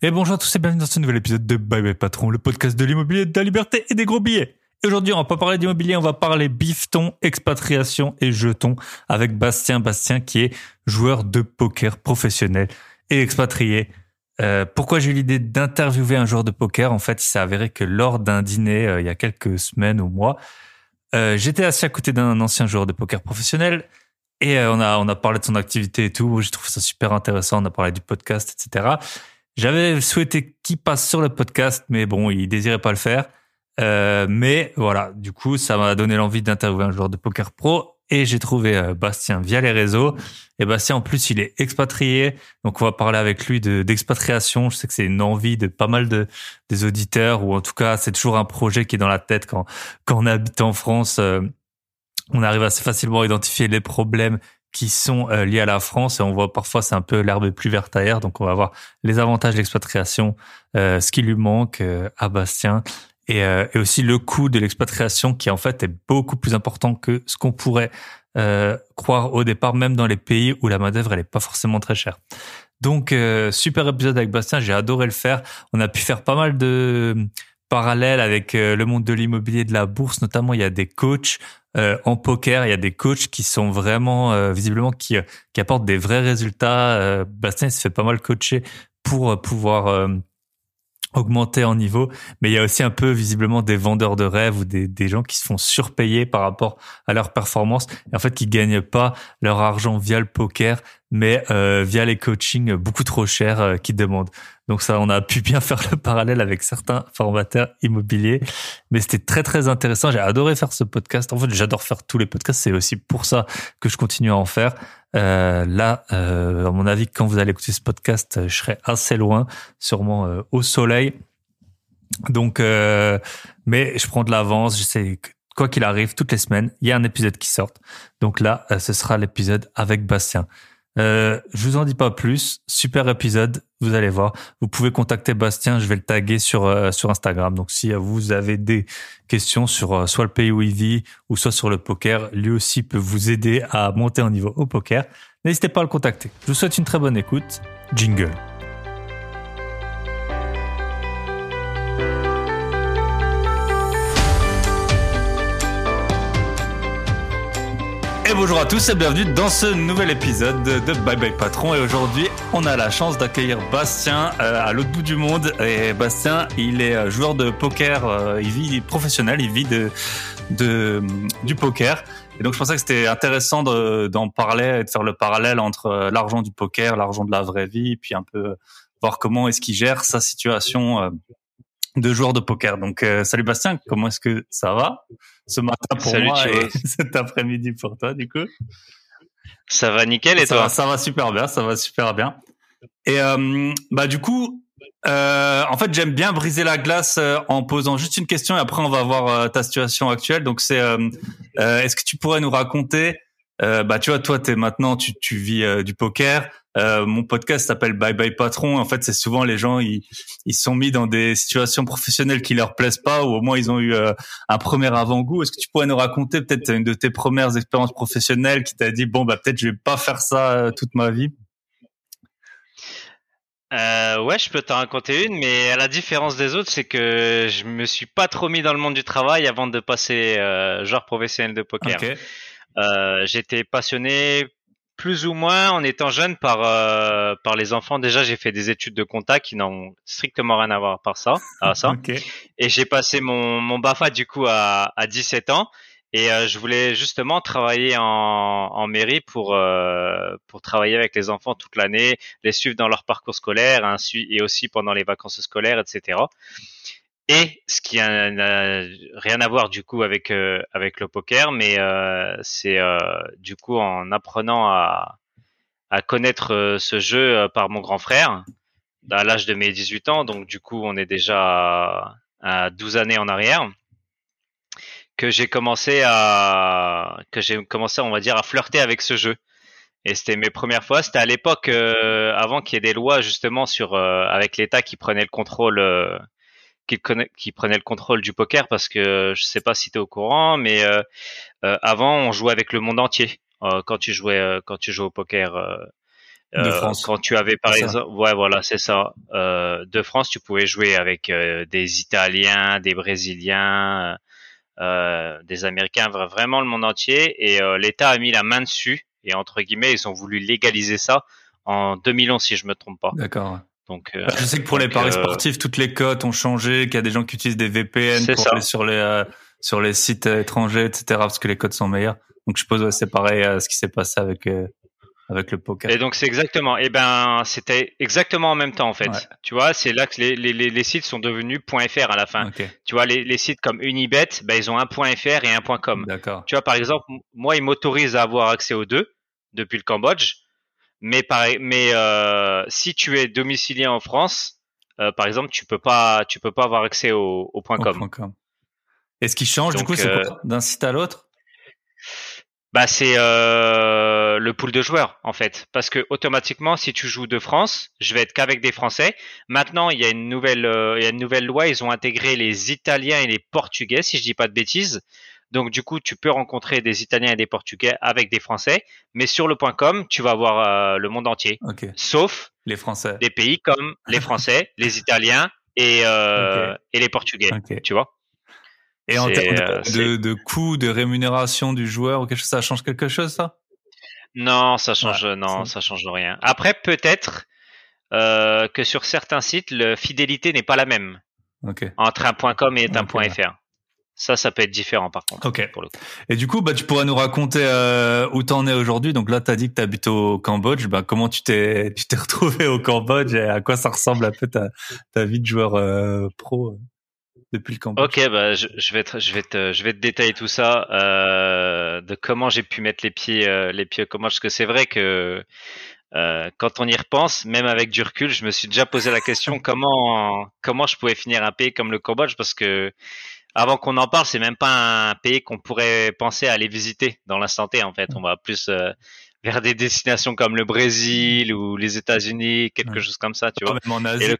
Et bonjour à tous et bienvenue dans ce nouvel épisode de Bye Bye Patron, le podcast de l'immobilier, de la liberté et des gros billets. Et aujourd'hui, on va pas parler d'immobilier, on va parler bifton, expatriation et jetons avec Bastien. Bastien qui est joueur de poker professionnel et expatrié. Euh, pourquoi j'ai eu l'idée d'interviewer un joueur de poker? En fait, il s'est avéré que lors d'un dîner euh, il y a quelques semaines ou mois, euh, j'étais assis à côté d'un ancien joueur de poker professionnel et on a on a parlé de son activité et tout. J'ai trouvé ça super intéressant. On a parlé du podcast, etc. J'avais souhaité qu'il passe sur le podcast, mais bon, il désirait pas le faire. Euh, mais voilà, du coup, ça m'a donné l'envie d'interviewer un joueur de poker pro et j'ai trouvé euh, Bastien via les réseaux. Et Bastien, en plus, il est expatrié, donc on va parler avec lui de d'expatriation. Je sais que c'est une envie de pas mal de des auditeurs, ou en tout cas, c'est toujours un projet qui est dans la tête quand quand on habite en France. Euh, on arrive assez facilement à identifier les problèmes qui sont euh, liés à la France et on voit parfois c'est un peu l'herbe plus verte ailleurs. Donc on va voir les avantages de l'expatriation euh, ce qui lui manque euh, à Bastien et, et, aussi le coût de l'expatriation qui en fait est beaucoup plus important que ce qu'on pourrait croire au départ même dans les pays où la main d'œuvre elle est pas forcément très chère. Donc super épisode avec Bastien. J'ai adoré le faire. On a pu faire pas mal de parallèles avec le monde de l'immobilier de la bourse. Notamment il y a des coachs euh, en poker, il y a des coachs qui sont vraiment euh, visiblement qui euh, qui apportent des vrais résultats. Bastien il se fait pas mal coacher pour pouvoir augmenter en niveau, mais il y a aussi un peu visiblement des vendeurs de rêves ou des, des gens qui se font surpayer par rapport à leur performance et en fait qui gagnent pas leur argent via le poker, mais euh, via les coachings beaucoup trop chers euh, qu'ils demandent. Donc ça, on a pu bien faire le parallèle avec certains formateurs immobiliers, mais c'était très très intéressant. J'ai adoré faire ce podcast. En fait, j'adore faire tous les podcasts. C'est aussi pour ça que je continue à en faire. Euh, là, euh, à mon avis, quand vous allez écouter ce podcast, je serai assez loin, sûrement euh, au soleil. Donc, euh, mais je prends de l'avance. Je sais quoi qu'il arrive, toutes les semaines, il y a un épisode qui sort. Donc là, ce sera l'épisode avec Bastien. Euh, je vous en dis pas plus. Super épisode, vous allez voir. Vous pouvez contacter Bastien, je vais le taguer sur euh, Instagram. Donc si vous avez des questions sur euh, soit le pays où il ou soit sur le poker, lui aussi peut vous aider à monter en niveau au poker. N'hésitez pas à le contacter. Je vous souhaite une très bonne écoute. Jingle. Bonjour à tous et bienvenue dans ce nouvel épisode de Bye Bye Patron. Et aujourd'hui, on a la chance d'accueillir Bastien euh, à l'autre bout du monde. Et Bastien, il est euh, joueur de poker, euh, il vit professionnel, il vit de, de du poker. Et donc je pensais que c'était intéressant d'en parler et de faire le parallèle entre l'argent du poker, l'argent de la vraie vie, puis un peu voir comment est-ce qu'il gère sa situation de joueur de poker. Donc, euh, salut Bastien, comment est-ce que ça va ce matin pour moi et cet après-midi pour toi, du coup? Ça va nickel et toi? Ça va super bien, ça va super bien. Et euh, bah du coup, euh, en fait, j'aime bien briser la glace en posant juste une question et après on va voir ta situation actuelle. Donc c'est, est-ce que tu pourrais nous raconter bah tu vois toi t'es maintenant tu tu vis du poker euh, mon podcast s'appelle Bye Bye Patron. En fait, c'est souvent les gens ils ils sont mis dans des situations professionnelles qui leur plaisent pas ou au moins ils ont eu euh, un premier avant-goût. Est-ce que tu pourrais nous raconter peut-être une de tes premières expériences professionnelles qui t'a dit bon bah peut-être je vais pas faire ça euh, toute ma vie? Euh, ouais, je peux t'en raconter une, mais à la différence des autres, c'est que je me suis pas trop mis dans le monde du travail avant de passer euh, genre professionnel de poker. Euh, J'étais passionné plus ou moins en étant jeune par euh, par les enfants. Déjà, j'ai fait des études de compta qui n'ont strictement rien à voir par ça, à ça. Et j'ai passé mon mon Bafa du coup à à 17 ans et euh, je voulais justement travailler en en mairie pour euh, pour travailler avec les enfants toute l'année, les suivre dans leur parcours scolaire, et aussi pendant les vacances scolaires, etc. Et ce qui n'a rien à voir du coup avec euh, avec le poker, mais euh, c'est euh, du coup en apprenant à, à connaître ce jeu par mon grand frère à l'âge de mes 18 ans, donc du coup on est déjà à, 12 années en arrière, que j'ai commencé à que j'ai commencé on va dire à flirter avec ce jeu. Et c'était mes premières fois. C'était à l'époque avant qu'il y ait des lois justement sur avec l'État qui prenait le contrôle qui, qui prenait le contrôle du poker parce que je sais pas si tu es au courant, mais euh, euh, avant on jouait avec le monde entier euh, quand tu jouais quand tu jouais au poker. de France. Quand tu avais par exemple, ouais voilà c'est ça. de France, tu pouvais jouer avec des Italiens, des Brésiliens, des Américains, vraiment le monde entier. Et l'État a mis la main dessus et entre guillemets ils ont voulu légaliser ça en 2011 si je me trompe pas. D'accord. Donc, euh, je sais que pour les paris euh, sportifs, toutes les cotes ont changé, qu'il y a des gens qui utilisent des VPN pour aller sur les euh, sur les sites étrangers, etc. Parce que les cotes sont meilleures. Donc je suppose ouais, c'est pareil à ce qui s'est passé avec avec le poker. Et donc c'est exactement. Et eh ben c'était exactement en même temps en fait. Tu vois, c'est là que les, les, les, sites sont devenus .fr à la fin. Tu vois, les, les sites comme Unibet, ben ils ont un .fr et un .com. D'accord. Tu vois, par exemple, moi ils m'autorisent à avoir accès aux deux depuis le Cambodge. Mais pareil, mais euh, si tu es domicilié en France, euh, par exemple, tu peux pas, tu peux pas avoir accès au, au point .com. .com. Et ce qui change du coup, c'est euh, d'un site à l'autre? Bah, c'est euh, le pool de joueurs en fait, parce que automatiquement, si tu joues de France, je vais être qu'avec des Français. Maintenant, il y a une nouvelle, il y a une nouvelle loi. Ils ont intégré les Italiens et les Portugais, si je dis pas de bêtises. Donc du coup, tu peux rencontrer des Italiens et des Portugais avec des Français, mais sur le point .com, tu vas avoir euh, le monde entier, sauf les Français, des pays comme les Français, les Italiens et euh, et les Portugais, tu vois. Et en termes de, euh, de, coût, de rémunération du joueur ou quelque chose, ça change quelque chose, ça? Non, ça change, non, ça change rien. Après, peut-être que sur certains sites, la fidélité n'est pas la même. Entre un .com et un .fr. Ça, ça peut être différent par contre. Ok. Et du coup, bah, tu pourrais nous raconter euh, où t'en es aujourd'hui. Donc là, tu as dit que tu habites au Cambodge. Bah, comment tu t'es tu t'es retrouvé au Cambodge et à quoi ça ressemble un peu ta, ta vie de joueur euh, pro euh, depuis le Cambodge? Ok, bah, je, je, vais te, je vais te, je vais te détailler tout ça euh, de comment j'ai pu mettre les pieds euh, les pieds au Cambodge. Parce que c'est vrai que euh, quand on y repense, même avec du recul, je me suis déjà posé la question comment comment je pouvais finir un pays comme le Cambodge parce que avant qu'on en parle, c'est même pas un pays qu'on pourrait penser à aller visiter dans l'instant T. En fait, on va plus euh, vers des destinations comme le Brésil ou les États-Unis, quelque chose comme ça, tu vois. Même en Asie, Et le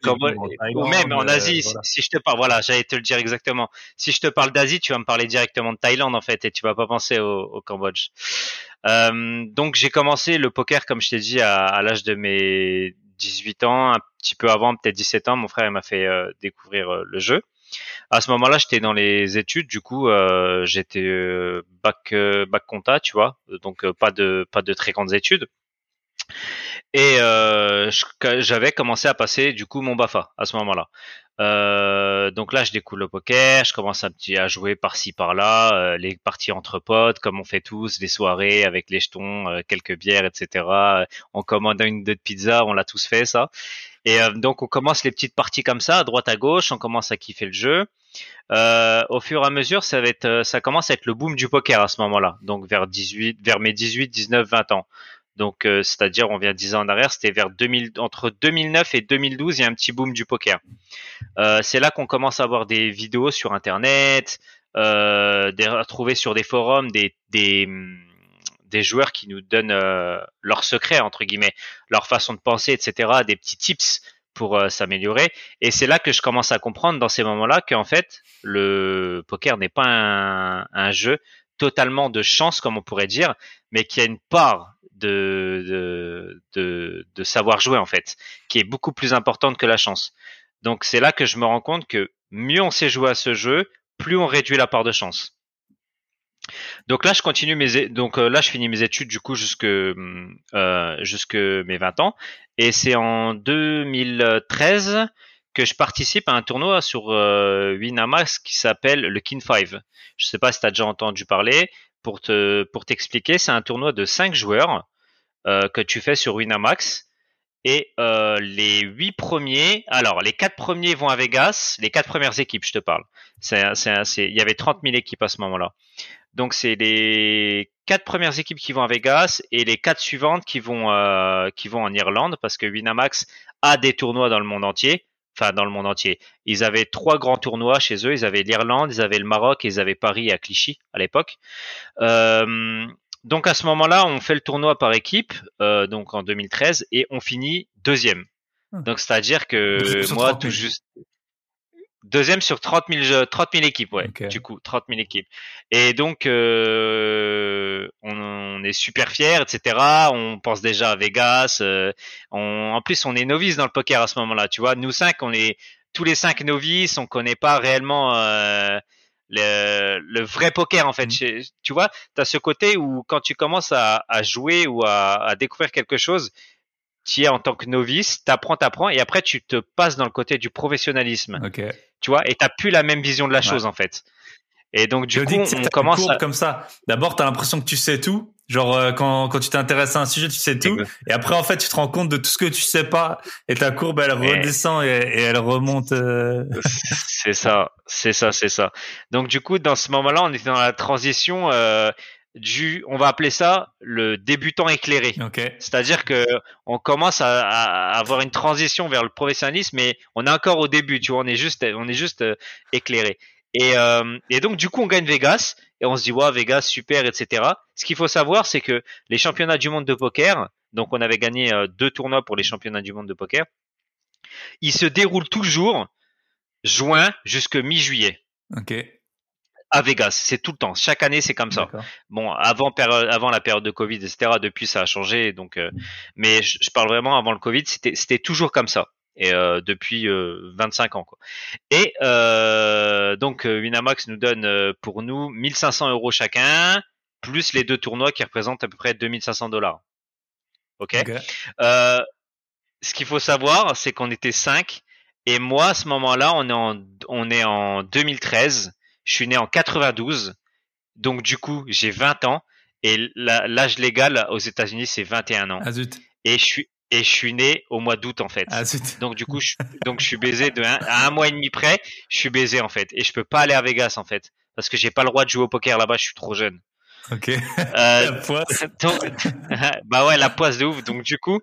ou même en Asie. Si, je te parle, voilà, j'allais te le dire exactement. Si je te parle d'Asie, tu vas me parler directement de Thaïlande en fait, et tu vas pas penser au, au Cambodge. Euh, donc j'ai commencé le poker, comme je t'ai dit, à, à l'âge de mes 18 ans, un petit peu avant, peut-être 17 ans. Mon frère m'a fait euh, découvrir euh, le jeu. À ce moment-là, j'étais dans les études, du coup, euh, j'étais euh, bac euh, bac compta, tu vois, donc pas de pas de très grandes études. Et j'avais commencé à passer du coup mon Bafa à ce moment-là. donc là, je découvre le poker, je commence un petit à jouer par-ci par-là, les parties entre potes, comme on fait tous, les soirées avec les jetons, quelques bières, etc. On commande une de pizza, on l'a tous fait ça. Et euh, donc on commence les petites parties comme ça, à droite à gauche, on commence à kiffer le jeu. Euh, au fur et à mesure, ça va être, euh, ça commence à être le boom du poker à ce moment-là. Donc vers 18, vers mes 18, 19, 20 ans. Donc c'est-à-dire on vient 10 ans en arrière, c'était vers 2000, entre 2009 et 2012, il y a un petit boom du poker. c'est là qu'on commence à avoir des vidéos sur internet, euh, des retrouver sur des forums, des, des des joueurs qui nous donnent euh, leurs secrets entre guillemets, leur façon de penser, etc., des petits tips pour euh, s'améliorer. Et c'est là que je commence à comprendre dans ces moments-là qu'en fait le poker n'est pas un, jeu totalement de chance comme on pourrait dire, mais qui a une part de, de, de savoir jouer en fait, qui est beaucoup plus importante que la chance. Donc c'est là que je me rends compte que mieux on sait jouer à ce jeu, plus on réduit la part de chance. Donc là, je continue mes donc euh, là, je finis mes études du coup jusque euh, jusque mes 20 ans, et c'est en 2013 que je participe à un tournoi sur euh, Winamax qui s'appelle le King 5. Je sais pas si tu as déjà entendu parler. Pour te pour t'expliquer, c'est un tournoi de 5 joueurs euh, que tu fais sur Winamax. Et euh, les huit premiers, alors les quatre premiers vont à Vegas, les quatre premières équipes, je te parle. Il y avait 30 000 équipes à ce moment-là. Donc c'est les quatre premières équipes qui vont à Vegas et les quatre suivantes qui vont euh, qui vont en Irlande parce que Winamax a des tournois dans le monde entier. Enfin, dans le monde entier. Ils avaient trois grands tournois chez eux. Ils avaient l'Irlande, ils avaient le Maroc et ils avaient Paris à Clichy à l'époque. Euh, donc à ce moment-là, on fait le tournoi par équipe, euh, donc en 2013, et on finit deuxième. Ah. Donc c'est-à-dire que moi, tout juste Deuxième sur 30 000, 30 000 équipes, ouais. Du coup, 30 000 équipes. Et donc, euh, on, est super fiers, etc. On pense déjà à Vegas. Euh, on, en plus, on est novices dans le poker à ce moment-là. Tu vois, nous cinq, on est tous les cinq novices. On connaît pas réellement euh, le, le, vrai poker en fait. Mmh. Tu vois, tu as ce côté où quand tu commences à, à jouer ou à, à découvrir quelque chose, tu es en tant que novice, t'apprends, t'apprends, et après tu te passes dans le côté du professionnalisme. Okay. Tu vois, et t'as plus la même vision de la chose en fait. Et donc du coup, on commence à... comme ça. D'abord, t'as l'impression que tu sais tout. Genre euh, quand quand tu t'intéresses à un sujet, tu sais tout. Et après, en fait, tu te rends compte de tout ce que tu sais pas. Et ta courbe, elle redescend et, et elle remonte. Euh. C'est ça, c'est ça, c'est ça. Donc du coup, dans ce moment-là, on était dans la transition. Euh, du, on va appeler ça le débutant éclairé. C'est-à-dire que on commence à, avoir une transition vers le professionnalisme, mais on est encore au début, tu vois, on est juste, on est juste euh, éclairé. Et, euh, et donc du coup, on gagne Vegas et on se dit ouais, Vegas super, etc. Ce qu'il faut savoir, c'est que les championnats du monde de poker, donc on avait gagné euh, deux tournois pour les championnats du monde de poker, ils se déroulent toujours juin jusque mi-juillet. Ok à Vegas. C'est tout le temps. Chaque année, c'est comme ça. Bon, avant, avant la période de Covid, etc. Depuis, ça a changé. Donc, euh, mais je, parle vraiment avant le Covid, c'était, toujours comme ça. Et euh, depuis 25 euh, ans. Quoi. Et donc, Winamax nous donne pour nous 1500 euros chacun, plus les deux tournois qui représentent à peu près 2500 dollars. Ok. ce qu'il faut savoir, c'est qu'on était 5 et moi, à ce moment-là, on est en, on est en 2013 je suis né en 92, donc du coup, j'ai 20 ans et l'âge légal aux États-Unis c'est 21 ans. Ah zut. Et je suis et je suis né au mois d'août en fait. Ah. Donc du coup, je, donc je suis baisé de un, à un mois et demi près, je suis baisé en fait et je peux pas aller à Vegas en fait parce que j'ai pas le droit de jouer au poker là-bas, je suis trop jeune. Ok. Euh, la poisse. bah ouais, la poisse de ouf. Donc du coup,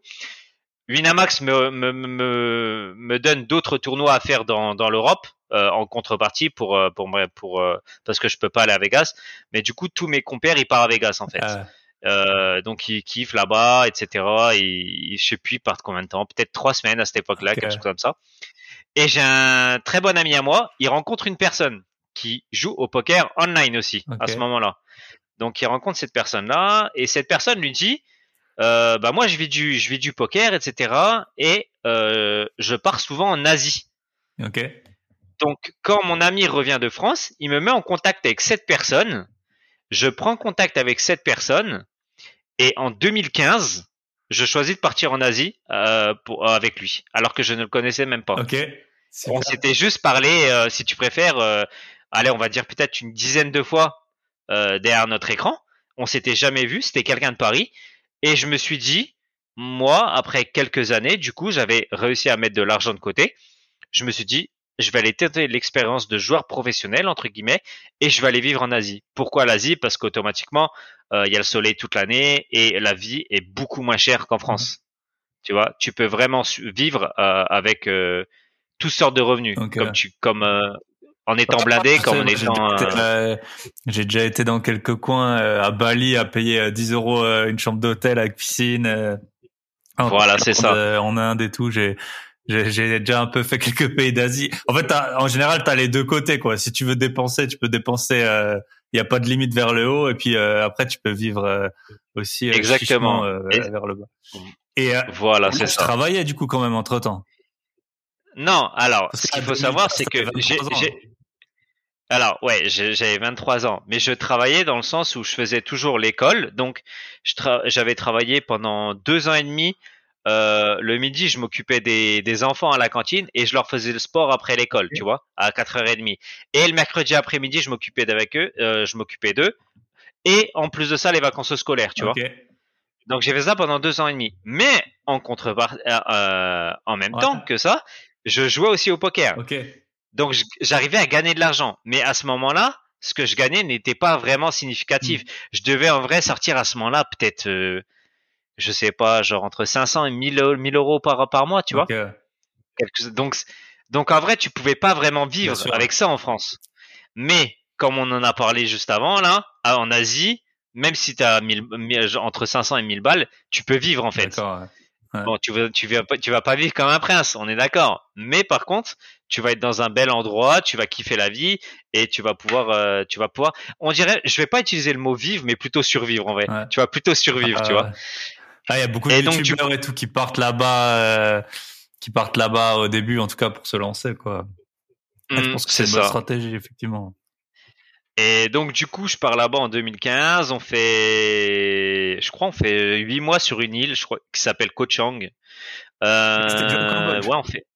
Winamax me, me, me, me donne d'autres tournois à faire dans, dans l'Europe euh, en contrepartie pour euh, pour pour euh, parce que je peux pas aller à Vegas. Mais du coup, tous mes compères ils partent à Vegas en fait. Ah. donc ils kiffent là-bas, etc. Et je sais plus ils partent combien de temps, peut-être trois semaines à cette époque-là, quelque chose comme ça. Et j'ai un très bon ami à moi, il rencontre une personne qui joue au poker online aussi à ce moment-là. Donc il rencontre cette personne-là et cette personne lui dit, euh, bah moi je vis du je vis du poker, etc. Et euh, je pars souvent en Asie. Ok. Donc, quand mon ami revient de France, il me met en contact avec cette personne. Je prends contact avec cette personne. Et en 2015, je choisis de partir en Asie euh, pour, euh, avec lui, alors que je ne le connaissais même pas. Ok. On s'était juste parlé, euh, si tu préfères, euh, allez, on va dire peut-être une dizaine de fois derrière notre écran. On s'était jamais vu. C'était quelqu'un de Paris. Et je me suis dit, moi, après quelques années, du coup, j'avais réussi à mettre de l'argent de côté. Je me suis dit, je vais aller tenter l'expérience de joueur professionnel entre guillemets et je vais aller vivre en Asie. Pourquoi l'Asie? Parce qu'automatiquement euh, il y a le soleil toute l'année et la vie est beaucoup moins chère qu'en France. Tu vois, tu peux vraiment vivre euh, avec euh, toutes sortes de revenus, comme tu comme en étant blindé, comme en étant. J'ai déjà été dans quelques coins à Bali à payer 10 euros une chambre d'hôtel avec piscine. voilà, c'est ça. En Inde et tout, j'ai j'ai déjà un peu fait quelques pays d'Asie. En fait, en général, tu as les deux côtés. quoi. Si tu veux dépenser, tu peux dépenser. Il euh, n'y a pas de limite vers le haut. Et puis euh, après, tu peux vivre euh, aussi exactement vers le bas. Et voilà, c'est ça. Tu travaillais du coup quand même entre temps. Non, alors ce qu'il faut savoir, c'est que j'ai alors ouais, j'avais 23 ans, mais je travaillais dans le sens où je faisais toujours l'école. Donc j'avais travaillé pendant deux ans et demi euh, le midi, je m'occupais des, des, enfants à la cantine et je leur faisais le sport après l'école, tu vois, à 4h30. Et le mercredi après-midi, je m'occupais d'avec eux, euh, je m'occupais d'eux. Et en plus de ça, les vacances scolaires, tu vois. Donc j'ai fait ça pendant deux ans et demi. Mais en contrepartie, euh, euh, en même temps que ça, je jouais aussi au poker. Donc j'arrivais à gagner de l'argent. Mais à ce moment-là, ce que je gagnais n'était pas vraiment significatif. Hmm. Je devais en vrai sortir à ce moment-là peut-être je sais pas, genre entre 500 et 1000, euros par, par mois, tu vois. Donc, donc en vrai, tu pouvais pas vraiment vivre avec ça en France. Mais comme on en a parlé juste avant là, en Asie, même si tu as entre 500 et 1000 balles, tu peux vivre en fait. Bon, tu vas, tu vas, tu vas pas vivre comme un prince, on est d'accord. Mais par contre, tu vas être dans un bel endroit, tu vas kiffer la vie et tu vas pouvoir, euh, tu vas pouvoir. On dirait, je vais pas utiliser le mot vivre, mais plutôt survivre en vrai. Tu vas plutôt survivre, tu vois. Ah, il y a beaucoup de youtubeurs et tout qui partent là-bas, euh, qui partent là-bas au début, en tout cas pour se lancer, quoi. je mmh, pense que c'est une bonne stratégie, effectivement. Et donc du coup, je pars là-bas en 2015. On fait, je crois, on fait huit mois sur une île, je crois, qui s'appelle Koh Chang. Euh, ouais, on fait.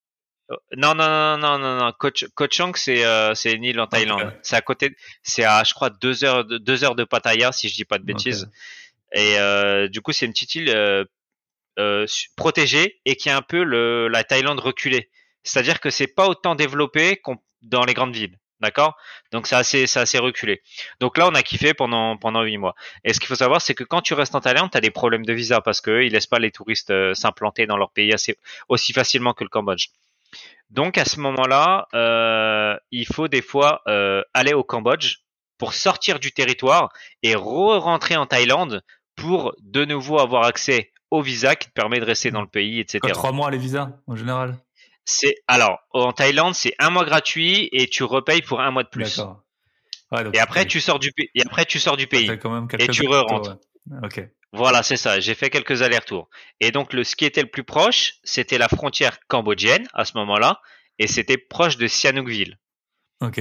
Non, non, non, non, non, non. Koh, Chang, c'est euh, c'est une île en Thaïlande. C'est à côté. C'est à, je crois, deux heures de deux heures de Pattaya, si je dis pas de bêtises. Et euh, du coup, c'est une petite île euh, euh, protégée et qui est un peu le, la Thaïlande reculée. C'est-à-dire que c'est pas autant développé dans les grandes villes. D'accord? Donc c'est assez, c'est assez reculé. Donc là, on a kiffé pendant pendant huit mois. Et ce qu'il faut savoir, c'est que quand tu restes en Thaïlande, tu as des problèmes de visa parce que ils laissent pas les touristes s'implanter dans leur pays assez aussi facilement que le Cambodge. Donc à ce moment-là, euh, il faut des fois euh, aller au Cambodge pour sortir du territoire et re-rentrer en Thaïlande pour de nouveau avoir accès au visa qui te permet de rester dans le pays, etc. trois mois les visas en général? C'est alors en Thaïlande, c'est un mois gratuit et tu repayes pour un mois de plus. et après tu sors du pays. Et après tu sors du pays. et tu re rentres. Ok. Voilà, c'est ça. J'ai fait quelques allers-retours. Et donc le ce qui était le plus proche, c'était la frontière cambodgienne à ce moment-là, et c'était proche de Sihanoukville. Ok.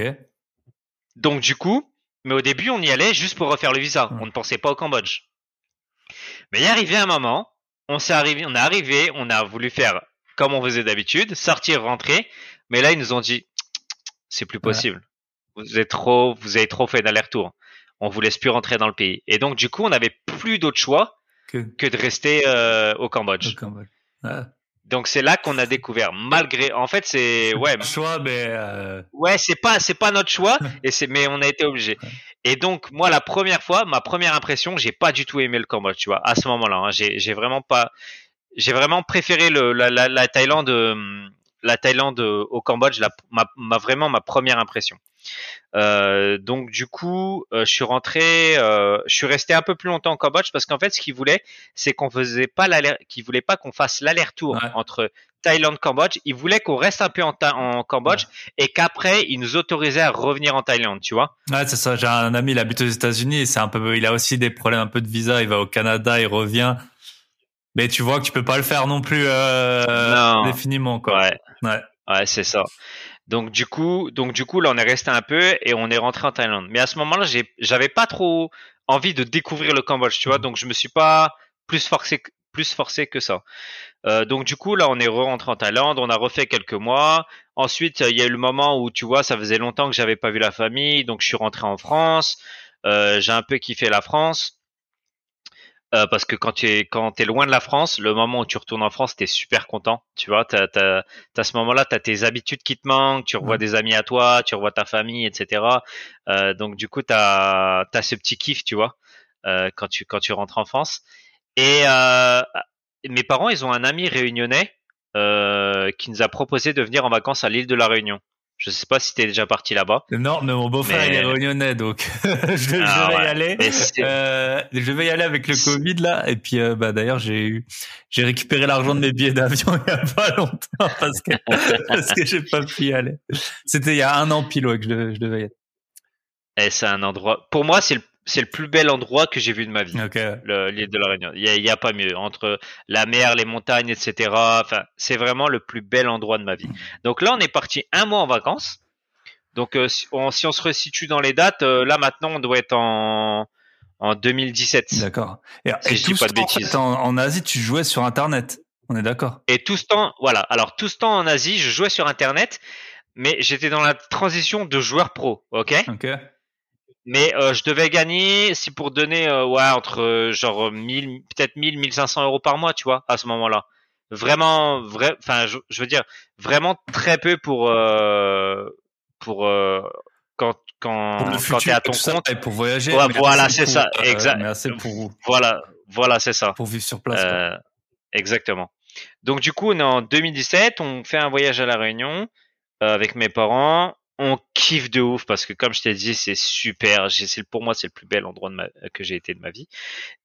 Donc du coup, mais au début on y allait juste pour refaire le visa. On ne pensait pas au Cambodge. Mais il est arrivé un moment, on s'est arrivé, on est arrivé, on a voulu faire comme on faisait d'habitude, sortir, rentrer. Mais là, ils nous ont dit, c'est plus possible. Vous êtes trop, vous avez trop fait d'aller-retour. On vous laisse plus rentrer dans le pays. Et donc, du coup, on n'avait plus d'autre choix que... de rester euh, au Cambodge. Donc c'est là qu'on a découvert, malgré, en fait c'est ouais. Choix, mais euh, ouais, c'est pas c'est pas notre choix et c'est mais on a été obligé. Et donc moi la première fois, ma première impression, j'ai pas du tout aimé le Cambodge, tu vois, à ce moment-là. Hein, j'ai j'ai vraiment pas, j'ai vraiment préféré le, la, la, la, Thaïlande, euh, la Thaïlande au Cambodge, la, ma, ma, vraiment ma première impression. Euh, donc du coup, euh, je suis rentré, euh, je suis resté un peu plus longtemps au Cambodge parce qu'en fait, ce qu'ils voulaient, c'est qu'on faisait pas l'aller, qu'ils voulaient pas qu'on fasse l'aller-retour entre Thaïlande Cambodge. Ils voulaient qu'on reste un peu en, en Cambodge et qu'après, ils nous autorisaient à revenir en Thaïlande, tu vois. Ouais, c'est ça. J'ai un ami, il habite aux États-Unis, c'est un peu, il a aussi des problèmes un peu de visa. Il va au Canada, il revient. Mais tu vois que tu peux pas le faire non plus euh, définiment quoi. Ouais, ouais c'est ça. Donc du coup, donc du coup là on est resté un peu et on est rentré en Thaïlande. Mais à ce moment-là, j'avais pas trop envie de découvrir le Cambodge, tu vois. Donc je me suis pas plus forcé plus forcé que ça. Euh, donc du coup là on est rentré en Thaïlande, on a refait quelques mois. Ensuite il y a eu le moment où tu vois ça faisait longtemps que j'avais pas vu la famille, donc je suis rentré en France. Euh, j'ai un peu kiffé la France. Euh, parce que quand tu es quand es loin de la France, le moment où tu retournes en France, tu es super content. Tu vois, t'as as, as, ce moment-là, tu as tes habitudes qui te manquent, tu revois des amis à toi, tu revois ta famille, etc. Euh, donc du coup, tu as, ce petit kiff, tu vois, euh, quand tu quand tu rentres en France. Et euh, mes parents, ils ont un ami réunionnais euh, qui nous a proposé de venir en vacances à l'île de la Réunion. Je sais pas si t'es déjà parti là-bas. Non, mais mon beau-frère il est réunionnais, donc je, ah vais y aller. Euh, je vais y aller avec le Covid là. Et puis euh, bah d'ailleurs j'ai eu, j'ai récupéré l'argent de mes billets d'avion il y a pas longtemps parce que parce que j'ai pas pu y aller. C'était il y a un an pile que je, je devais y être. Et c'est un endroit. Pour moi, c'est le c'est le plus bel endroit que j'ai vu de ma vie. L'île de la Réunion. Il y, a, pas mieux entre la mer, les montagnes, etc. Enfin, c'est vraiment le plus bel endroit de ma vie. Donc là, on est parti un mois en vacances. Donc euh, si, on, si, on, se resitue dans les dates, euh, là maintenant, on doit être en en 2017. D'accord. Et, tout ce temps, en, en, Asie, tu jouais sur Internet. On est d'accord. Et tout ce temps, voilà. Alors tout ce temps en Asie, je jouais sur Internet, mais j'étais dans la transition de joueur pro. Ok? Ok. Mais euh, je devais gagner, si pour donner, euh, ouais, entre euh, genre 1000, peut-être 1000, 1500 euros par mois, tu vois, à ce moment-là. Vraiment, vrai, enfin, je, veux dire, vraiment très peu pour, pour quand quand quand t'es à ton compte et pour voyager. voilà, c'est ça, exact. pour Voilà, voilà, c'est ça. Pour vivre sur place. exactement. Donc du coup, on est en 2017, on fait un voyage à la Réunion avec mes parents on kiffe de ouf parce que comme je t'ai dit c'est super c'est pour moi c'est le plus bel endroit de ma, que j'ai été de ma vie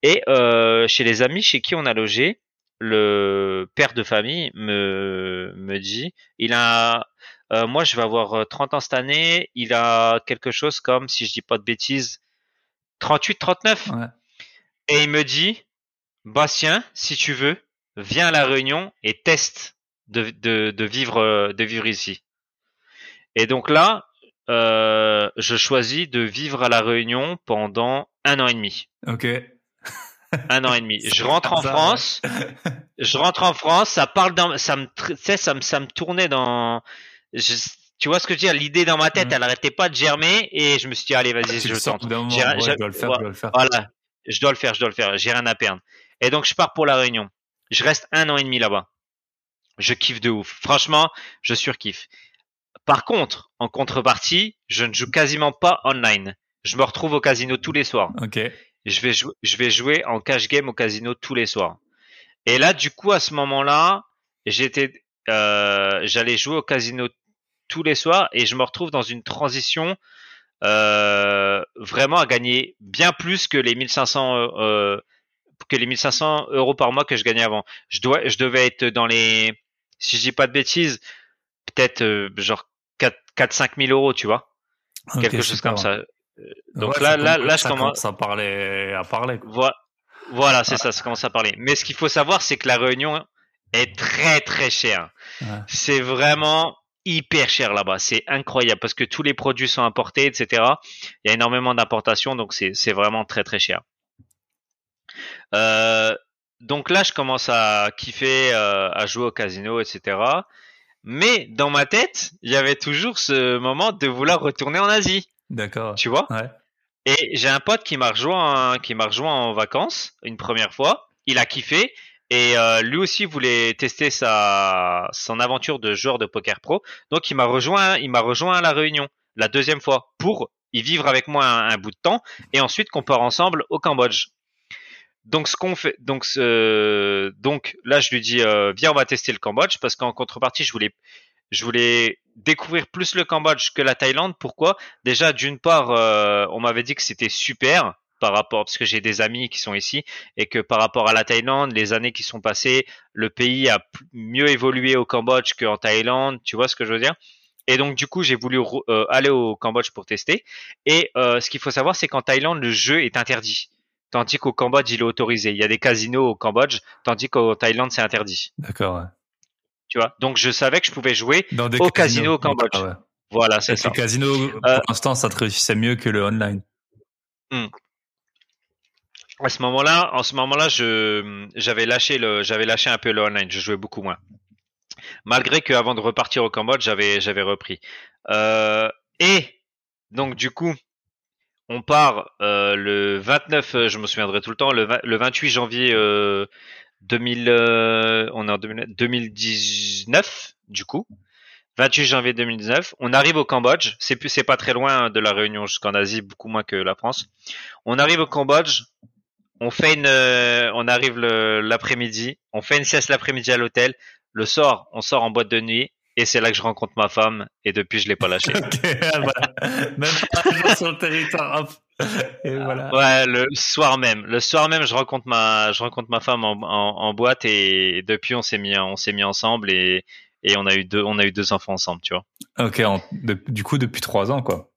et euh, chez les amis chez qui on a logé le père de famille me, me dit, il a, euh, moi je vais avoir 30 ans cette année, il a quelque chose comme, si je dis pas de bêtises, 38, 39. Et il me dit, Bastien, si tu veux, viens à la Réunion et teste de, de, de vivre, de vivre ici. Et donc là, euh, je choisis de vivre à la Réunion pendant un an et demi. Ok. un an et demi. Je rentre en France. je rentre en France. Ça parle dans, ça me, ça me, ça me tournait dans. tu vois ce que je veux dire? L'idée dans ma tête, mm. elle arrêtait pas de germer et je me suis dit allez vas-y, je le tente. je dois le faire, je dois le faire. Voilà, je dois le faire, je dois le faire. J'ai rien à perdre. Et donc je pars pour la Réunion. Je reste un an et demi là-bas. Je kiffe de ouf. Franchement, je surkiffe. Par contre, en contrepartie, je ne joue quasiment pas online. Je me retrouve au casino tous les soirs. Ok. Je vais jouer, je vais jouer en cash game au casino tous les soirs. Et là, du coup, à ce moment-là, j'étais, euh, j'allais jouer au casino tous les soirs et je me retrouve dans une transition euh, vraiment à gagner bien plus que les 1500 euh, que les 1500 euros par mois que je gagnais avant. Je dois, je devais être dans les, si je dis pas de bêtises, peut-être euh, genre 4 4 5 000 euros, tu vois, quelque chose comme ça. Euh, donc là, là, là, je commence à parler, à parler. Voilà, c'est ça, ça commence à parler. Mais ce qu'il faut savoir, c'est que la Réunion est très très chère. C'est vraiment hyper cher là-bas. C'est incroyable parce que tous les produits sont importés, etc. Il y a énormément d'importations, donc c'est vraiment très très cher. Euh, donc là, je commence à kiffer, euh, à jouer au casino, etc. Mais dans ma tête, il y avait toujours ce moment de vouloir retourner en Asie. D'accord. Tu vois? Ouais. Et j'ai un pote qui m'a rejoint, qui m'a rejoint en vacances une première fois. Il a kiffé et euh, lui aussi voulait tester sa son aventure de joueur de poker pro. Donc il m'a rejoint, il m'a rejoint à la Réunion la deuxième fois pour y vivre avec moi un bout de temps et ensuite qu'on part ensemble au Cambodge. Donc ce qu'on fait, donc ce, donc là je lui dis euh, viens on va tester le Cambodge parce qu'en contrepartie je voulais je voulais découvrir plus le Cambodge que la Thaïlande. Pourquoi? Déjà d'une part euh, on m'avait dit que c'était super par rapport parce que j'ai des amis qui sont ici et que par rapport à la Thaïlande les années qui sont passées le pays a mieux évolué au Cambodge qu'en Thaïlande. Tu vois ce que je veux dire? Et donc du coup, j'ai voulu euh, aller au Cambodge pour tester. Et ce qu'il faut savoir, c'est qu'en Thaïlande, le jeu est interdit tandis qu'au Cambodge, il est autorisé. Il y a des casinos au Cambodge, tandis qu'au Thaïlande, c'est interdit. D'accord. Tu vois, donc je savais que je pouvais jouer au casino au Cambodge. Voilà, c'est ça. Le casino, pour euh, l'instant, ça te réussissait mieux que le online. Hmm. À ce moment-là, en ce moment-là, je j'avais lâché le, j'avais lâché un peu le online. Je jouais beaucoup moins. Malgré que avant de repartir au Cambodge, j'avais j'avais repris. Euh, et donc du coup, on part euh, le 29, euh, je me souviendrai tout le temps, le, 28 janvier 2000, euh, on est en 2019 du coup. 28 janvier 2019, on arrive au Cambodge. C'est plus, c'est pas très loin de la Réunion jusqu'en Asie, beaucoup moins que la France. On arrive au Cambodge, on fait une, on arrive l'après-midi, on fait une sieste l'après-midi à l'hôtel. Le soir, on sort en boîte de nuit et c'est là que je rencontre ma femme et depuis je l'ai pas lâché. Même pas sur le territoire. Et voilà. Ouais, le soir même. Le soir même, je rencontre ma, je rencontre ma femme en, en, boîte et depuis on s'est mis, on s'est mis ensemble et, et on a eu deux, on a eu deux enfants ensemble, tu vois. Ok, du coup depuis trois ans quoi.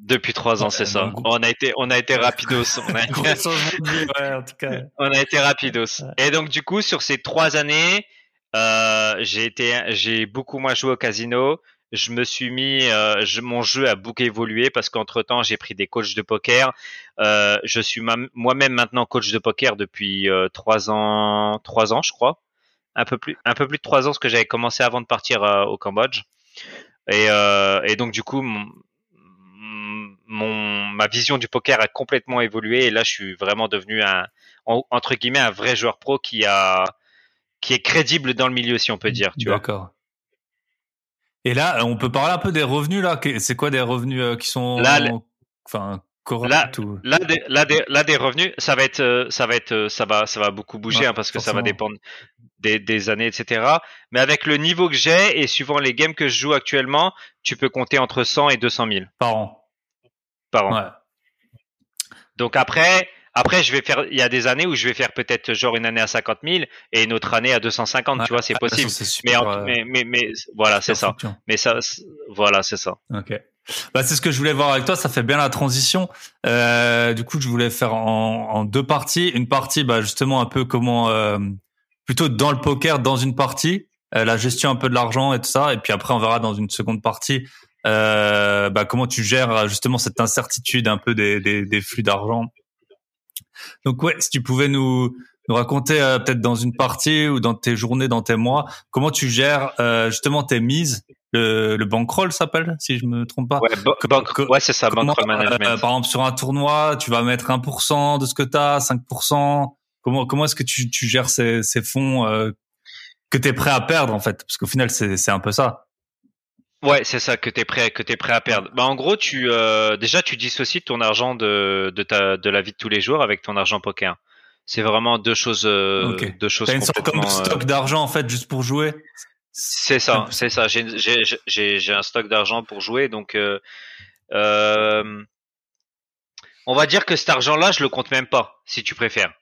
Depuis trois ans, c'est ça. On a été, on a été rapidos. On a, ouais, en tout cas. on a été rapidos. Et donc du coup, sur ces trois années, euh, j'ai été, j'ai beaucoup moins joué au casino. Je me suis mis, euh, je, mon jeu a beaucoup évolué parce qu'entre temps j'ai pris des coachs de poker. Euh, je suis moi-même maintenant coach de poker depuis euh, trois ans, trois ans je crois, un peu plus, un peu plus de trois ans ce que j'avais commencé avant de partir euh, au Cambodge. Et, et donc du coup mon, mon, ma vision du poker a complètement évolué et là je suis vraiment devenu un entre guillemets un vrai joueur pro qui a qui est crédible dans le milieu, si on peut dire. Tu D'accord. Et là, on peut parler un peu des revenus là. C'est quoi des revenus euh, qui sont, là, enfin, là, là, des, là, des, là, des revenus, ça va être, euh, ça va être, euh, ça va, ça va beaucoup bouger hein, parce que ça va dépendre des, des, années, etc. Mais avec le niveau que j'ai et suivant les games que je joue actuellement, tu peux compter entre 100 et 200 000 par an. Par an. Ouais. Donc après, Après, je vais faire, il y a des années où je vais faire peut-être genre une année à 50 000 et une autre année à 250, tu vois, c'est possible. Euh, mais, mais, mais, voilà, c'est ça. Mais ça, voilà, c'est ça. Ok. Bah, c'est ce que je voulais voir avec toi. Ça fait bien la transition. Euh, du coup, je voulais faire en, en, deux parties. Une partie, bah, justement, un peu comment, euh, plutôt dans le poker, dans une partie, euh, la gestion un peu de l'argent et tout ça. Et puis après, on verra dans une seconde partie, euh, bah, comment tu gères justement cette incertitude un peu des, des, des flux d'argent donc ouais, si tu pouvais nous, nous raconter euh, peut-être dans une partie ou dans tes journées, dans tes mois, comment tu gères euh, justement tes mises? Le, le bankroll s'appelle, si je me trompe pas. Ouais, ouais c'est ça, bankroll management. Euh, par exemple, sur un tournoi, tu vas mettre 1% de ce que tu as, 5%. Comment, comment est-ce que tu, tu gères ces, ces fonds que tu es prêt à perdre, en fait? Parce qu'au final, c'est un peu ça. Ouais, c'est ça que t'es prêt que t'es prêt à perdre. Bah en gros, tu euh, déjà tu dissocies ton argent de de ta de la vie de tous les jours avec ton argent poker. C'est vraiment deux choses euh, deux choses T'as une sorte comme de euh, stock d'argent en fait juste pour jouer. C'est ça, c'est ça. J'ai j'ai j'ai un stock d'argent pour jouer donc euh, euh, on va dire que cet argent-là, je le compte même pas si tu préfères.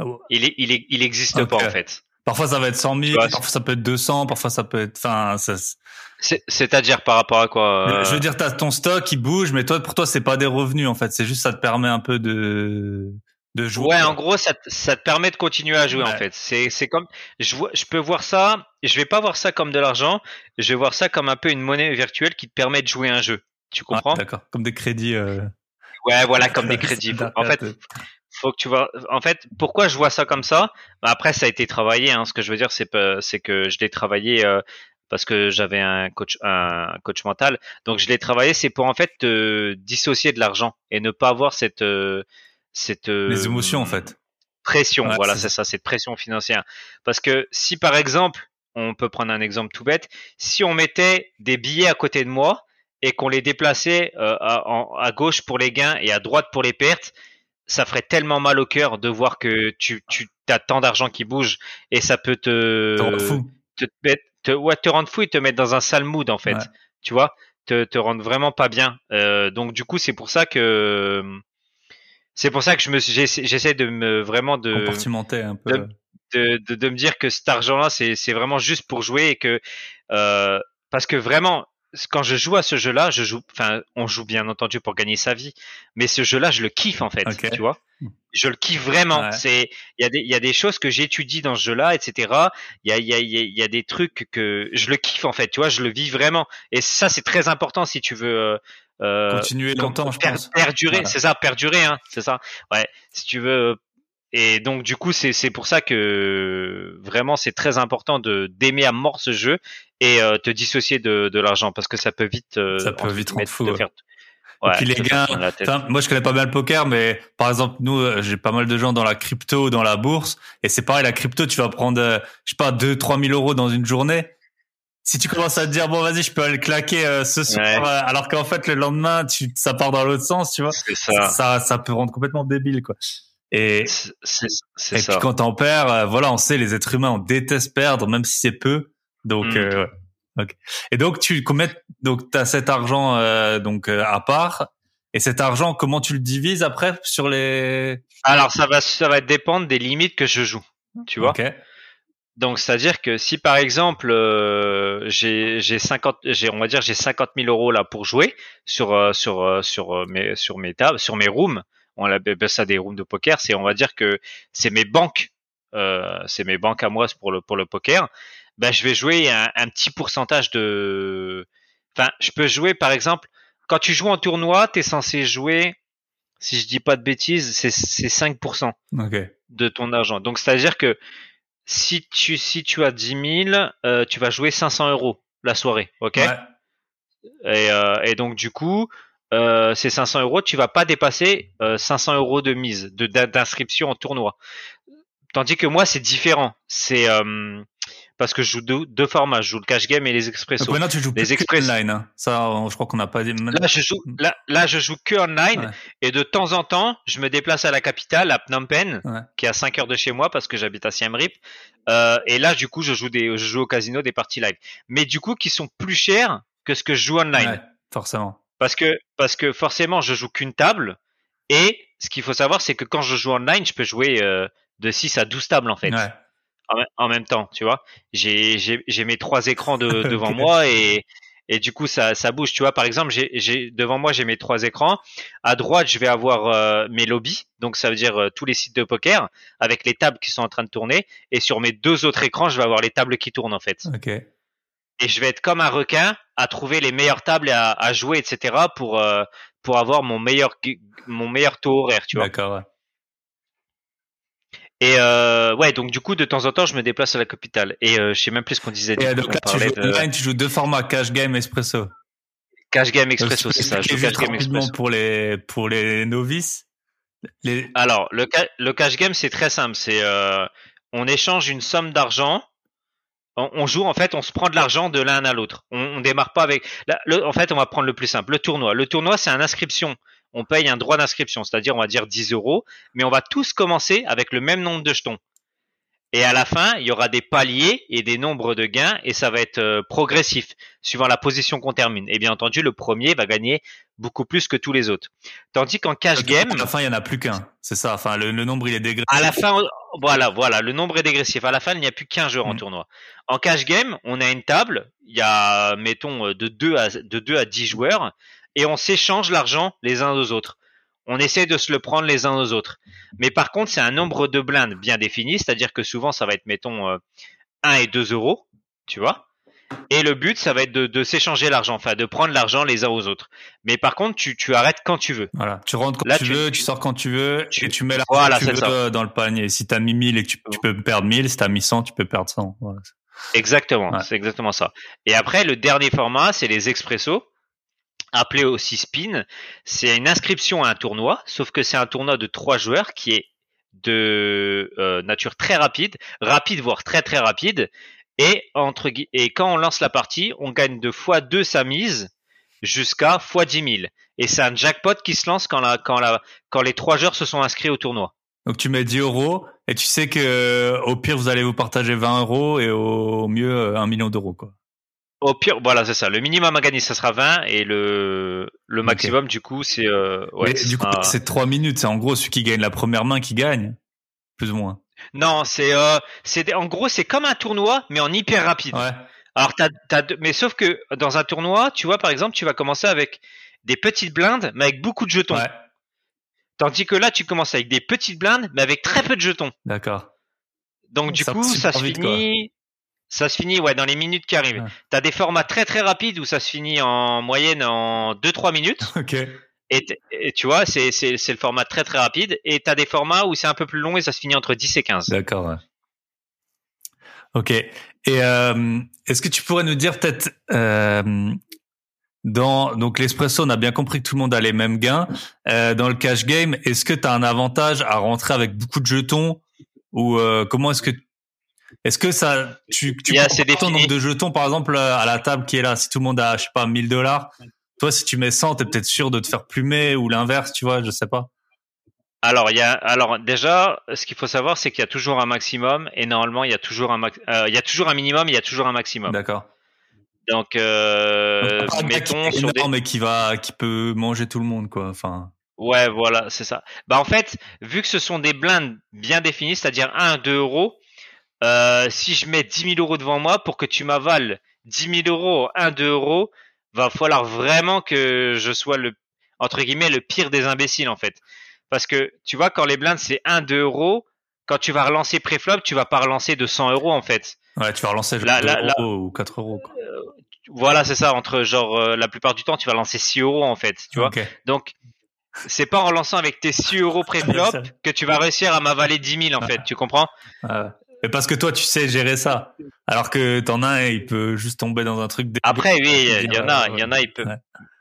Ah il est il est il existe pas en fait. Parfois ça va être 100 000, parfois ça peut être 200, parfois ça peut être, enfin, C'est-à-dire par rapport à quoi euh Je veux dire, t'as ton stock qui bouge, mais toi, pour toi, c'est pas des revenus en fait. C'est juste ça te permet un peu de de jouer. Ouais, en gros, ça, ça te permet de continuer à jouer en fait. C'est c'est comme je vois, je peux voir ça. Je vais pas voir ça comme de l'argent. Je vais voir ça comme un peu une monnaie virtuelle qui te permet de jouer un jeu. Tu comprends? D'accord, comme des crédits. Euh... Ouais, voilà, comme des crédits. en fait, faut que tu vois. En fait, pourquoi je vois ça comme ça? Bah, Après, ça a été travaillé. Hein. Ce que je veux dire, c'est que je l'ai travaillé euh, parce que j'avais un coach, un coach mental. Donc, je l'ai travaillé. C'est pour en fait te dissocier de l'argent et ne pas avoir cette euh, cette les émotions en fait. Pression. voilà, c'est ça, cette pression financière. Parce que si par exemple, on peut prendre un exemple tout bête, si on mettait des billets à côté de moi et qu'on les déplaçait euh, à, à, gauche pour les gains et à droite pour les pertes, ça ferait tellement mal au cœur de voir que tu, tu as tant d'argent qui bouge et ça peut te te, te, ouais, te rendre fou et te mettre dans un sale mood en fait. Tu vois, te, te rendre vraiment pas bien. Euh, donc du coup, c'est pour ça que c'est pour ça que je me j'essaie de me vraiment de compartimenter un peu. De, de, de, me dire que cet argent-là, c'est c'est vraiment juste pour jouer et que euh, parce que vraiment quand je joue à ce jeu-là, je joue, enfin, on joue bien entendu pour gagner sa vie, mais ce jeu-là, je le kiffe en fait, tu vois. Je le kiffe vraiment. C'est, il y a des, il y a des choses que j'étudie dans ce jeu-là, etc. Il y a, il y a, il y a des trucs que je le kiffe en fait, tu vois. Je le vis vraiment, et ça, c'est très important si tu veux. Euh, euh Continuer longtemps, je pense. Perdurer, c'est ça, perdurer, hein, c'est ça. Ouais, si tu veux et donc du coup c'est c'est pour ça que vraiment c'est très important de d'aimer à mort ce jeu et euh, te dissocier de de l'argent parce que ça peut vite euh, ça peut vite rendre fou. Faire... Ouais, et puis les gains, moi je connais pas bien le poker, mais par exemple nous euh, j'ai pas mal de gens dans la crypto, dans la bourse, et c'est pareil la crypto tu vas prendre je sais pas deux trois mille euros dans une journée. Si tu commences à te dire bon vas-y je peux aller claquer ce soir, alors qu'en fait le lendemain tu ça part dans l'autre sens, tu vois. Ça. ça ça peut rendre complètement débile quoi. Et, c'est, et puis quand t'en perds, euh, voilà, on sait, les êtres humains, on déteste perdre, même si c'est peu. Donc, mm. euh, Et donc, tu combien, donc t'as cet argent euh, donc euh, à part. Et cet argent, comment tu le divises après sur les Alors, ça va, ça va dépendre des limites que je joue. Tu vois. Donc, c'est-à-dire que si par exemple j'ai j'ai 50, j'ai on va dire j'ai 50 000 euros là pour jouer sur sur sur mes sur mes tables, sur mes rooms on appelle ça des rooms de poker, c'est on va dire que c'est mes banques, euh, c'est mes banques à moi pour le pour le poker. Ben je vais jouer un, petit pourcentage de, enfin je peux jouer par exemple quand tu joues en tournoi, tu es censé jouer, si je dis pas de bêtises, c'est c'est 5% de ton argent. Donc c'est à dire que si tu si tu as 10 000, euh, tu vas jouer 500 euros la soirée, ok? Et, euh, et donc du coup, euh, ces 500 euros, tu vas pas dépasser 500 euh, euros de mise, de d'inscription en tournoi. Tandis que moi, c'est différent. C'est euh, parce que je joue deux, formats. Je joue le cash game et les expressos. maintenant, tu joues les online. Hein. Ça, je crois qu'on n'a pas dit. Là, je joue. Là, là, je joue que online. Et de temps en temps, je me déplace à la capitale, à Phnom Penh, qui est à 5 heures de chez moi parce que j'habite à Siem Reap. Euh, et là, du coup, je joue des, je joue au casino des parties live. Mais du coup, qui sont plus chers que ce que je joue online. forcément. Parce que, parce que forcément, je joue qu'une table et ce qu'il faut savoir, c'est que quand je joue online, je peux jouer euh, de 6 à 12 tables en fait. En, même temps, tu vois. J'ai mes trois écrans de, devant moi et, et du coup ça, ça bouge. Tu vois, par exemple, j'ai devant moi j'ai mes trois écrans. À droite, je vais avoir euh, mes lobbies, donc ça veut dire euh, tous les sites de poker avec les tables qui sont en train de tourner. Et sur mes deux autres écrans, je vais avoir les tables qui tournent en fait. Ok. Et je vais être comme un requin à trouver les meilleures tables à, à jouer, etc. pour pour avoir mon meilleur mon meilleur taux horaire, tu vois. D'accord. Et euh, ouais, donc du coup, de temps en temps, je me déplace à la capitale. Et euh, je sais même plus ce qu'on disait. Et donc là, tu joues, online, tu joues deux formats, cash game, espresso. Cash game, espresso, c'est ça. Je cash game, espresso. pour les pour les novices. Les... Alors, le, le cash game, c'est très simple. C'est euh, on échange une somme d'argent on, joue en fait, on se prend de l'argent de l'un à l'autre. On, on démarre pas avec. en fait, on va prendre le plus simple, le tournoi. Le tournoi, c'est une inscription. On paye un droit d'inscription, c'est-à-dire on va dire 10 euros, mais on va tous commencer avec le même nombre de jetons. Et à la fin, il y aura des paliers et des nombres de gains et ça va être euh, progressif suivant la position qu'on termine. Et bien entendu, le premier va gagner beaucoup plus que tous les autres. Tandis qu'en cash game, à la fin, il y en a plus qu'un. C'est ça. Enfin, le, nombre il est dégressif. À la fin, voilà, voilà, le nombre est dégressif. À la fin, il n'y a plus qu'un joueur en mm. tournoi. En cash game, on a une table. Il y a, mettons, de 2 à de 2 à 10 joueurs et on s'échange l'argent les uns aux autres on essaie de se le prendre les uns aux autres. Mais par contre, c'est un nombre de blindes bien défini, c'est-à-dire que souvent, ça va être, mettons, 1 euh, et 2 euros, tu vois. Et le but, ça va être de, s'échanger l'argent, enfin de prendre l'argent les uns aux autres. Mais par contre, tu, arrêtes quand tu veux. Voilà, tu rentres quand tu, veux, tu sors quand tu veux, tu, et tu mets l'argent que tu veux dans le panier. Si tu as mis 1000 et que tu, peux perdre 1000, si tu as mis 100, tu peux perdre 100. Exactement, c'est exactement ça. Et après, le dernier format, c'est les expressos appelé aussi spin, c'est une inscription à un tournoi, sauf que c'est un tournoi de trois joueurs qui est de euh, nature très rapide, rapide voire très très rapide, et quand on lance la partie, on gagne de fois deux sa mise jusqu'à fois 10 000. Et c'est un jackpot qui se lance quand, les trois joueurs se sont inscrits au tournoi. Donc tu mets 10 euros et tu sais que au pire vous allez vous partager 20 euros et au mieux un million d'euros quoi. Au pire, voilà, c'est ça. Le minimum à gagner, ça sera 20 et le, le maximum, du coup, c'est. Euh, ouais, du coup, c'est 3 minutes. C'est en gros celui qui gagne la première main qui gagne, plus ou moins. Non, c'est euh, c'est en gros c'est comme un tournoi mais en hyper rapide. Ouais. Alors t'as, t'as mais sauf que dans un tournoi, tu vois par exemple, tu vas commencer avec des petites blindes mais avec beaucoup de jetons. Ouais. Tandis que là, tu commences avec des petites blindes mais avec très peu de jetons. D'accord. Donc du coup, ça se finit. Ça se finit ouais dans les minutes qui arrivent. tu T'as des formats très très rapides où ça se finit en moyenne en 2-3 minutes. Ok. Et, tu vois, c'est, c'est, c'est le format très très rapide. Et t'as des formats où c'est un peu plus long et ça se finit entre 10 et 15. D'accord. Ouais. Ok. Et euh, est-ce que tu pourrais nous dire peut-être euh, dans donc l'espresso, on a bien compris que tout le monde a les mêmes gains. Euh, dans le cash game, est-ce que tu as un avantage à rentrer avec beaucoup de jetons ou comment est-ce que est-ce que ça, tu, tu ton nombre de jetons, par exemple, à la table qui est là, si tout le monde a, je sais pas, 1000 dollars, toi, si tu mets 100, t'es peut-être sûr de te faire plumer ou l'inverse, tu vois, je sais pas. Alors, il y a, alors déjà, ce qu'il faut savoir, c'est qu'il y a toujours un maximum et normalement, il y a toujours un, euh, il y a toujours un minimum, il y a toujours un maximum. D'accord. Donc, euh, mettons sur des... mais qui va, qui peut manger tout le monde, quoi. Enfin. Ouais, voilà, c'est ça. Bah en fait, vu que ce sont des blindes bien définies, c'est-à-dire 1, 2 euros, euh, si je mets 10 000 euros devant moi pour que tu m'avales 10 000 euros, 1, 2 euros, va falloir vraiment que je sois le, entre guillemets, le pire des imbéciles, en fait. Parce que, tu vois, quand les blindes, c'est 1, 2 euros, quand tu vas relancer préflop, tu vas pas relancer de 100 euros, en fait. Ouais, tu vas relancer là, 2 euros ou 4 euros, quoi. Euh, voilà, c'est ça. Entre, genre, euh, la plupart du temps, tu vas lancer 6 euros, en fait. Tu vois. Donc, c'est pas en lançant avec tes 6 euros préflop que tu vas réussir à m'avaler 10 000, en fait. Tu comprends? Mais parce que toi, tu sais gérer ça. Alors que t'en as un, il peut juste tomber dans un truc. Après, oui, il y en a, il y en a, ils peuvent.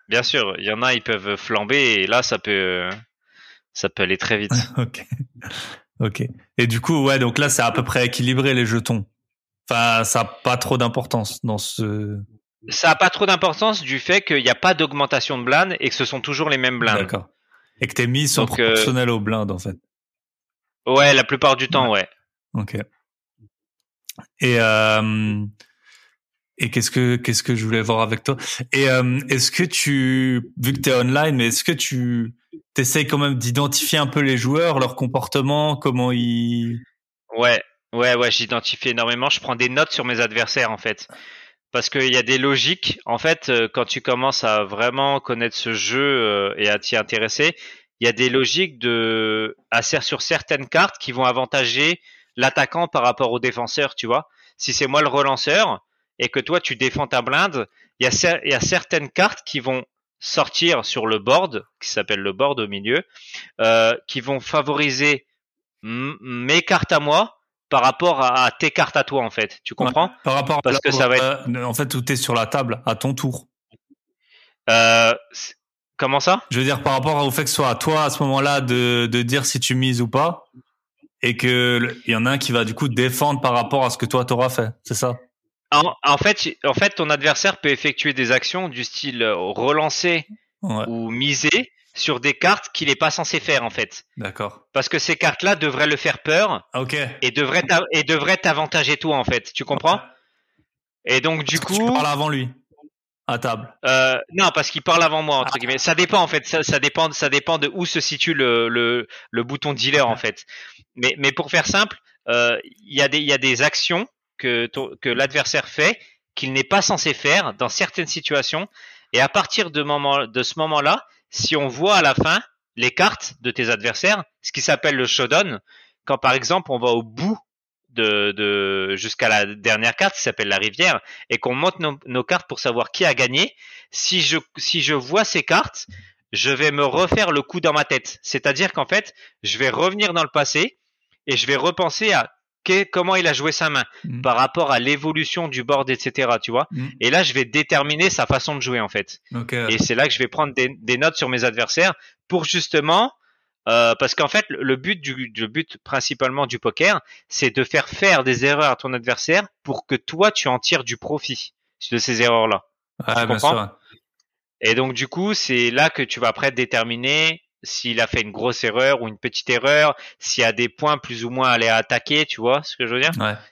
Bien sûr, il y en a, ils peuvent flamber et là, ça peut, ça peut aller très vite. ok. Ok. Et du coup, ouais, donc là, c'est à peu près équilibré les jetons. Enfin, ça a pas trop d'importance dans ce. Ça a pas trop d'importance du fait qu'il n'y a pas d'augmentation de blindes et que ce sont toujours les mêmes blindes. D'accord. Et que tes mises sont donc, euh, proportionnelles aux blindes, en fait. Ouais, la plupart du temps, ouais. Ok. Et euh, et qu'est-ce que qu'est-ce que je voulais voir avec toi? Et euh, est-ce que tu vu que tu es online, mais est-ce que tu t'essayes quand même d'identifier un peu les joueurs, leur comportement, comment ils. Ouais, ouais, ouais, j'identifie énormément. Je prends des notes sur mes adversaires en fait. Parce qu'il y a des logiques. En fait, euh, quand tu commences à vraiment connaître ce jeu et à t'y intéresser, il y a des logiques de à sur certaines cartes qui vont avantager l'attaquant par rapport au défenseur, tu vois. Si c'est moi le relanceur et que toi tu défends ta blinde, il y a, il y a certaines cartes qui vont sortir sur le board, qui s'appelle le board au milieu, euh, qui vont favoriser mes cartes à moi par rapport à, tes cartes à toi en fait. Tu comprends? Par rapport parce que ça va être euh, en fait tout est sur la table à ton tour. Euh, comment ça? Je veux dire par rapport au fait que ce soit à toi à ce moment-là de, de dire si tu mises ou pas et que il y en a un qui va du coup défendre par rapport à ce que toi t'auras fait, c'est ça? En, fait, en fait, ton adversaire peut effectuer des actions du style euh, relancer ou miser sur des cartes qu'il n'est pas censé faire en fait. D'accord. Parce que ces cartes-là devraient le faire peur. Ok. Et devraient et devraient t'avantager toi en fait. Tu comprends? Et donc du coup. tu parles avant lui. À table. Euh, non, parce qu'il parle avant moi entre ah. guillemets. Ça dépend en fait. Ça, ça, dépend. Ça dépend de où se situe le le, le bouton dealer en fait. Mais mais pour faire simple, euh, il y a des il y a des actions que, que l'adversaire fait qu'il n'est pas censé faire dans certaines situations. Et à partir de, moment, de ce moment-là, si on voit à la fin les cartes de tes adversaires, ce qui s'appelle le showdown, quand par exemple on va au bout de, de jusqu'à la dernière carte qui s'appelle la rivière et qu'on monte nos, nos, cartes pour savoir qui a gagné, si je si je vois ces cartes, je vais me refaire le coup dans ma tête. C'est-à-dire qu'en fait, je vais revenir dans le passé et je vais repenser à comment il a joué sa main mm. par rapport à l'évolution du board, etc. Tu vois. Mm. Et là, je vais déterminer sa façon de jouer en fait. Et c'est là que je vais prendre des, notes sur mes adversaires pour justement euh, parce qu'en fait, le but du le but principalement du poker, c'est de faire faire des erreurs à ton adversaire pour que toi tu en tires du profit de ces erreurs-là. tu comprends Et donc du coup, c'est là que tu vas après déterminer s'il a fait une grosse erreur ou une petite erreur, s'il y a des points plus ou moins à aller attaquer, tu vois ce que je veux dire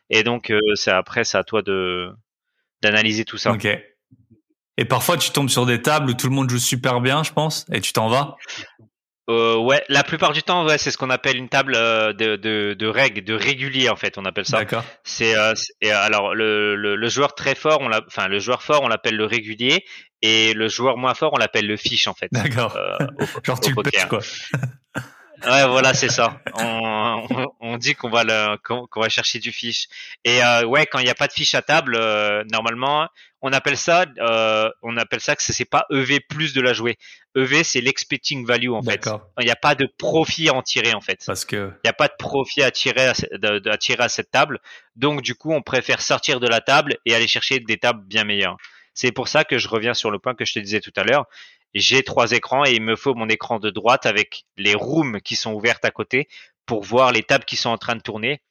Et donc euh, c'est après c'est à toi de d'analyser tout ça. Ok. Et parfois tu tombes sur des tables où tout le monde joue super bien, je pense, et tu t'en vas. Euh, ouais, la plupart du temps, ouais, c'est ce qu'on appelle une table euh, de, de, de règles, de régulier en fait, on appelle ça. D'accord. C'est euh, alors le, le, le, joueur très fort, on enfin le joueur fort, on l'appelle le régulier, et le joueur moins fort, on l'appelle le fiche en fait. D'accord. Euh, tu le quoi. Ouais, voilà, c'est ça. On, on, dit qu'on va le, qu'on va chercher du fiche. Et euh, ouais, quand il n'y a pas de fiche à table, euh, normalement, on appelle ça, euh, on appelle ça que c'est pas EV plus de la jouer. EV, c'est l'expecting value en fait. Il n'y a pas de profit à en tirer en fait. Parce que il n'y a pas de profit à tirer à, à tirer à cette table. Donc du coup, on préfère sortir de la table et aller chercher des tables bien meilleures. C'est pour ça que je reviens sur le point que je te disais tout à l'heure j'ai trois écrans et il me faut mon écran de droite avec les rooms qui sont ouvertes à côté pour voir les tables qui sont en train de tourner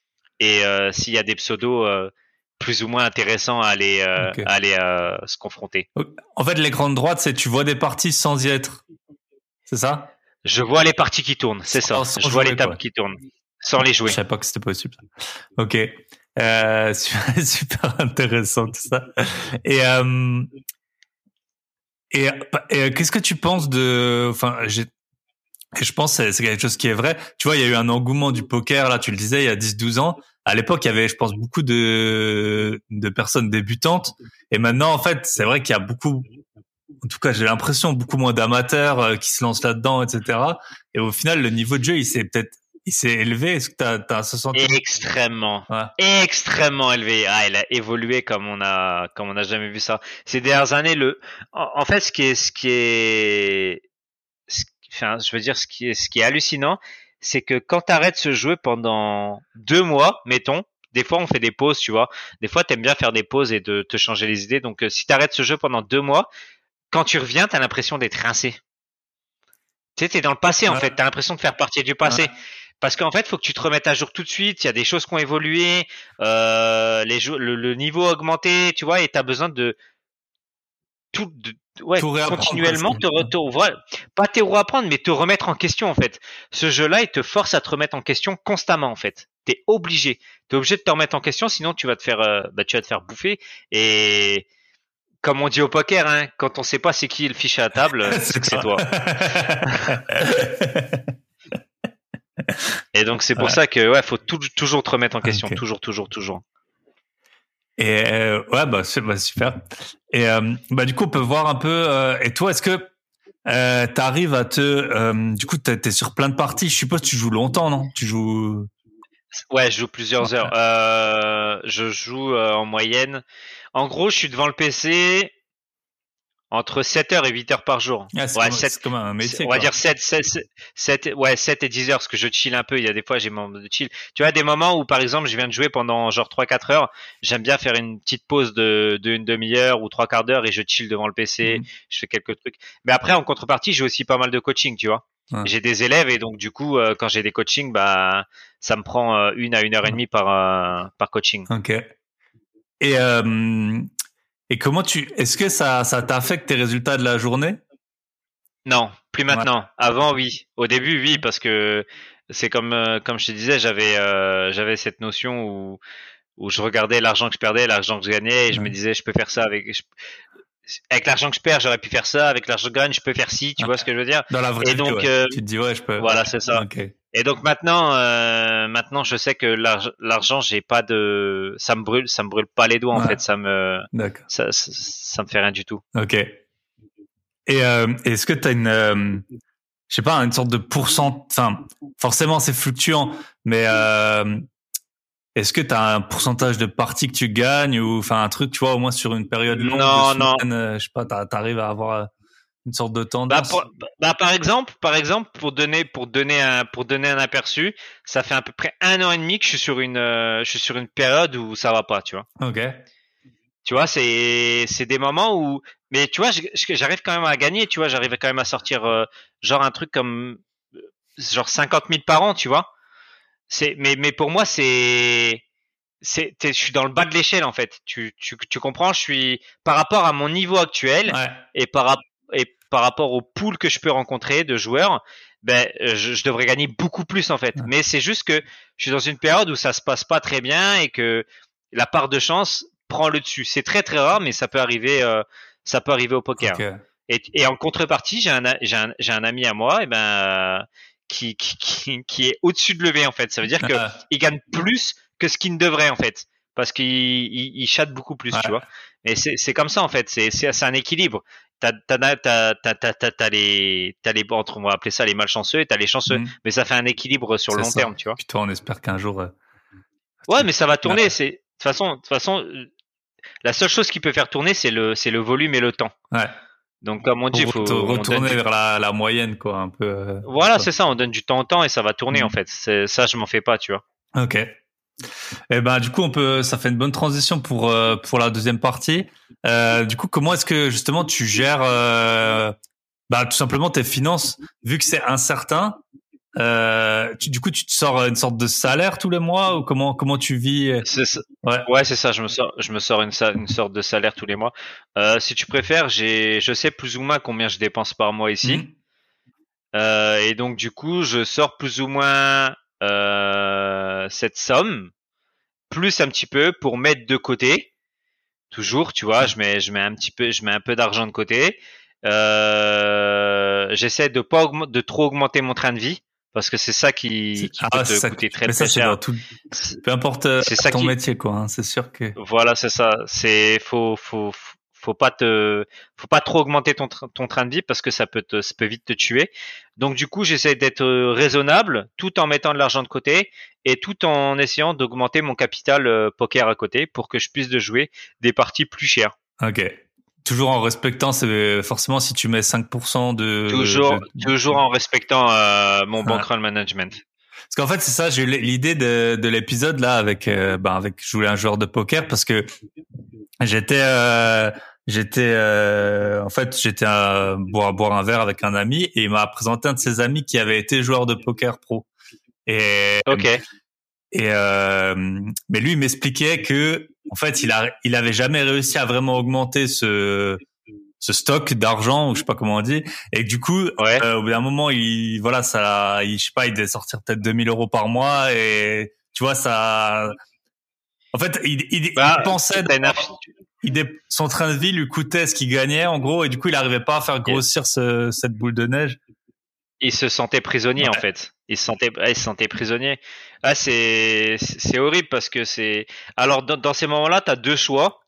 et euh, s'il y a des pseudos euh, plus ou moins intéressants à aller, euh, aller se confronter. En fait, l'écran de droite, c'est tu vois des parties sans y être. C'est ça? Je vois les parties qui tournent, c'est ça. je vois les tables qui tournent sans les jouer. Je savais pas que c'était possible. Ok. Super intéressant tout ça. Et et, et qu'est-ce que tu penses de, enfin, j'ai, je pense que c'est quelque chose qui est vrai. Tu vois, il y a eu un engouement du poker, là, tu le disais, il y a 10-12 ans. À l'époque, il y avait, je pense, beaucoup de, de personnes débutantes. Et maintenant, en fait, c'est vrai qu'il y a beaucoup, en tout cas, j'ai l'impression, beaucoup moins d'amateurs euh, qui se lancent là-dedans, etc. Et au final, le niveau de jeu, il s'est peut-être il s'est élevé. Est-ce que tu as, ce sentiment Extrêmement, extrêmement élevé. Ah, il a évolué comme on a, comme on n'a jamais vu ça. Ces dernières années, le, en, fait, ce qui est, ce qui est, enfin, je veux dire, ce qui est, ce qui est hallucinant, c'est que quand tu arrêtes ce jeu pendant deux mois, mettons, des fois on fait des pauses, tu vois. Des fois, t'aimes bien faire des pauses et de te changer les idées. Donc, euh, si tu arrêtes ce jeu pendant deux mois, quand tu reviens, tu as l'impression d'être rincé. Tu sais, t'es dans le passé en fait. T'as l'impression de faire partie du passé. Parce qu'en fait, il faut que tu te remettes à jour tout de suite. Il y a des choses qui ont évolué, euh, les le, niveau a augmenté, tu vois, et tu as besoin de tout, de, ouais, continuellement te, te pas te apprendre, mais te remettre en question en fait. Ce jeu-là, il te force à te remettre en question constamment en fait. T'es obligé, t'es obligé de te remettre en question, sinon tu vas te faire, euh, bah, tu vas te faire bouffer et comme on dit au poker, hein, quand on sait pas c'est qui le fichier à table, c'est que c'est toi. Et donc c'est pour ça que ouais, faut toujours te remettre en question, toujours, toujours, toujours. Et euh, ouais, bah, bah super. Et euh, bah du coup, on peut voir un peu. Euh, et toi, est-ce que euh, tu arrives à te. du coup, tu es sur plein de parties. Je suppose que tu joues longtemps, non? Tu joues. Ouais, je joue plusieurs heures. je joue en moyenne. En gros, je suis devant le PC entre 7 heures et 8 heures par jour. Ah, ouais, comme, un métier. On va dire 7, 7, 7, ouais, 7 et 10 heures, parce que je chill un peu. Il y a des fois, j'ai mon de chill. Tu vois, des moments où, par exemple, je viens de jouer pendant genre 3-4 heures. J'aime bien faire une petite pause de, de une demi-heure ou trois quarts d'heure et je chill devant le PC. Mhm. Je fais quelques trucs. Mais après, en contrepartie, j'ai aussi pas mal de coaching, tu vois. J'ai des élèves et donc, du coup, euh, quand j'ai des coachings, bah, ça me prend euh, une à une heure et demie par, euh, par coaching. Ok. Et, euh, et comment tu, est-ce que ça, ça t'affecte tes résultats de la journée? Non, plus maintenant. Avant, oui. Au début, oui, parce que c'est comme, euh, comme je te disais, j'avais, euh, j'avais cette notion où, où je regardais l'argent que je perdais, l'argent que je gagnais, et je me disais, je peux faire ça avec, avec l'argent que je perds, j'aurais pu faire ça. Avec l'argent que je gagne, je peux faire ci. Tu vois ce que je veux dire? Dans la vraie et donc, euh, tu te dis ouais, je peux. Voilà, c'est ça. Et donc maintenant, euh, maintenant, je sais que l'argent, j'ai pas de, ça me brûle, ça me brûle pas les doigts en fait, ça me, ça, ça, me fait rien du tout. Ok. Et euh, est-ce que tu as une, euh, je sais pas, une sorte de pourcent, enfin, forcément c'est fluctuant, mais euh, est-ce que tu as un pourcentage de parties que tu gagnes ou enfin un truc, tu vois, au moins sur une période longue, non, non. je sais pas, t'arrives à avoir une sorte de tendance bah, bah, par exemple, par exemple, pour donner pour donner un pour donner un aperçu, ça fait à peu près un an et demi que je suis sur une euh, je suis sur une période où ça va pas, tu vois. Ok. Tu vois, c'est c'est des moments où mais tu vois, j'arrive quand même à gagner, tu vois, j'arrive quand même à sortir euh, genre un truc comme genre 50 000 par an, tu vois. C'est mais mais pour moi c'est c'est je suis dans le bas de l'échelle en fait. Tu, tu tu comprends, je suis par rapport à mon niveau actuel et par rapport et par rapport au pool que je peux rencontrer de joueurs, ben euh, je, devrais gagner beaucoup plus en fait. Mais c'est juste que je suis dans une période où ça se passe pas très bien et que la part de chance prend le dessus. C'est très très rare, mais ça peut arriver. Euh, ça peut arriver au poker. Et, et, en contrepartie, j'ai un, j'ai un, j'ai un ami à moi, et ben qui, qui, qui, est au-dessus de levé en fait. Ça veut dire que il gagne plus que ce qu'il ne devrait en fait, parce qu'il il, il chatte beaucoup plus, tu vois. Et c'est, comme ça en fait. C'est, un équilibre. T'as les entre on va appeler ça les malchanceux et t'as les chanceux. Mhm. mais ça fait un équilibre sur le long terme tu vois. Puis toi on espère qu'un jour euh, ouais mais ça va tourner. C'est de toute façon de toute façon la seule chose qui peut faire tourner c'est le c'est le volume et le temps. Ouais. Donc comme on dit il faut retourner vers la, la moyenne quoi un peu euh, voilà c'est ça. On donne du temps au temps et ça va tourner mhm. en fait. Ça je m'en fais pas tu vois. Ok eh ben, du coup, on peut, ça fait une bonne transition pour euh, pour la deuxième partie. Euh, du coup, comment est-ce que justement tu gères, euh, bah, tout simplement tes finances, vu que c'est incertain. Euh, du coup, tu te sors une sorte de salaire tous les mois ou comment comment tu vis ça. Ouais, ouais c'est ça. Je me sors, je me sors une, une sorte de salaire tous les mois. Euh, si tu préfères, j'ai, je sais plus ou moins combien je dépense par mois ici. Mmh. Euh, et donc du coup, je sors plus ou moins euh, cette somme plus un petit peu pour mettre de côté. Toujours, tu vois, je mets je mets un petit peu je mets un peu d'argent de côté. Euh, j'essaie de pas de trop augmenter mon train de vie parce que c'est ça qui, qui ah, peut te coûter très très cher. Tout, peu importe euh, ton métier quoi, hein, c'est sûr que. Voilà, c'est ça. C'est faut, faut faut pas te, faut pas trop augmenter ton, ton train de vie parce que ça peut te, ça peut vite te tuer. Donc du coup, j'essaie d'être euh, raisonnable tout en mettant de l'argent de côté et tout en essayant d'augmenter mon capital euh, poker à côté pour que je puisse de jouer des parties plus chères. Ok. Toujours en respectant, c'est forcément si tu mets 5% de. Toujours, toujours en respectant euh, mon bankroll management. Parce qu'en fait, c'est ça, j'ai eu l'idée de, de l'épisode là avec, ben avec, je voulais un joueur de poker parce que j'étais, j'étais euh, en fait j'étais à boire, boire un verre avec un ami et il m'a présenté un de ses amis qui avait été joueur de poker pro. Et ok. et euh, mais lui il m'expliquait que en fait il a il avait jamais réussi à vraiment augmenter ce ce stock d'argent ou je sais pas comment on dit. Et du coup euh, au bout d'un moment il voilà ça il, je sais pas il devait sortir peut-être 2000 euros par mois et tu vois ça en fait il, il, bah, pensait son train de vie lui coûtait ce qu'il gagnait en gros et du coup il n'arrivait pas à faire grossir cette boule de neige. Il se sentait prisonnier en fait. Il se sentait, il se sentait prisonnier. Ah c'est c'est horrible parce que c'est. Alors dans, dans ces moments-là, tu as deux choix.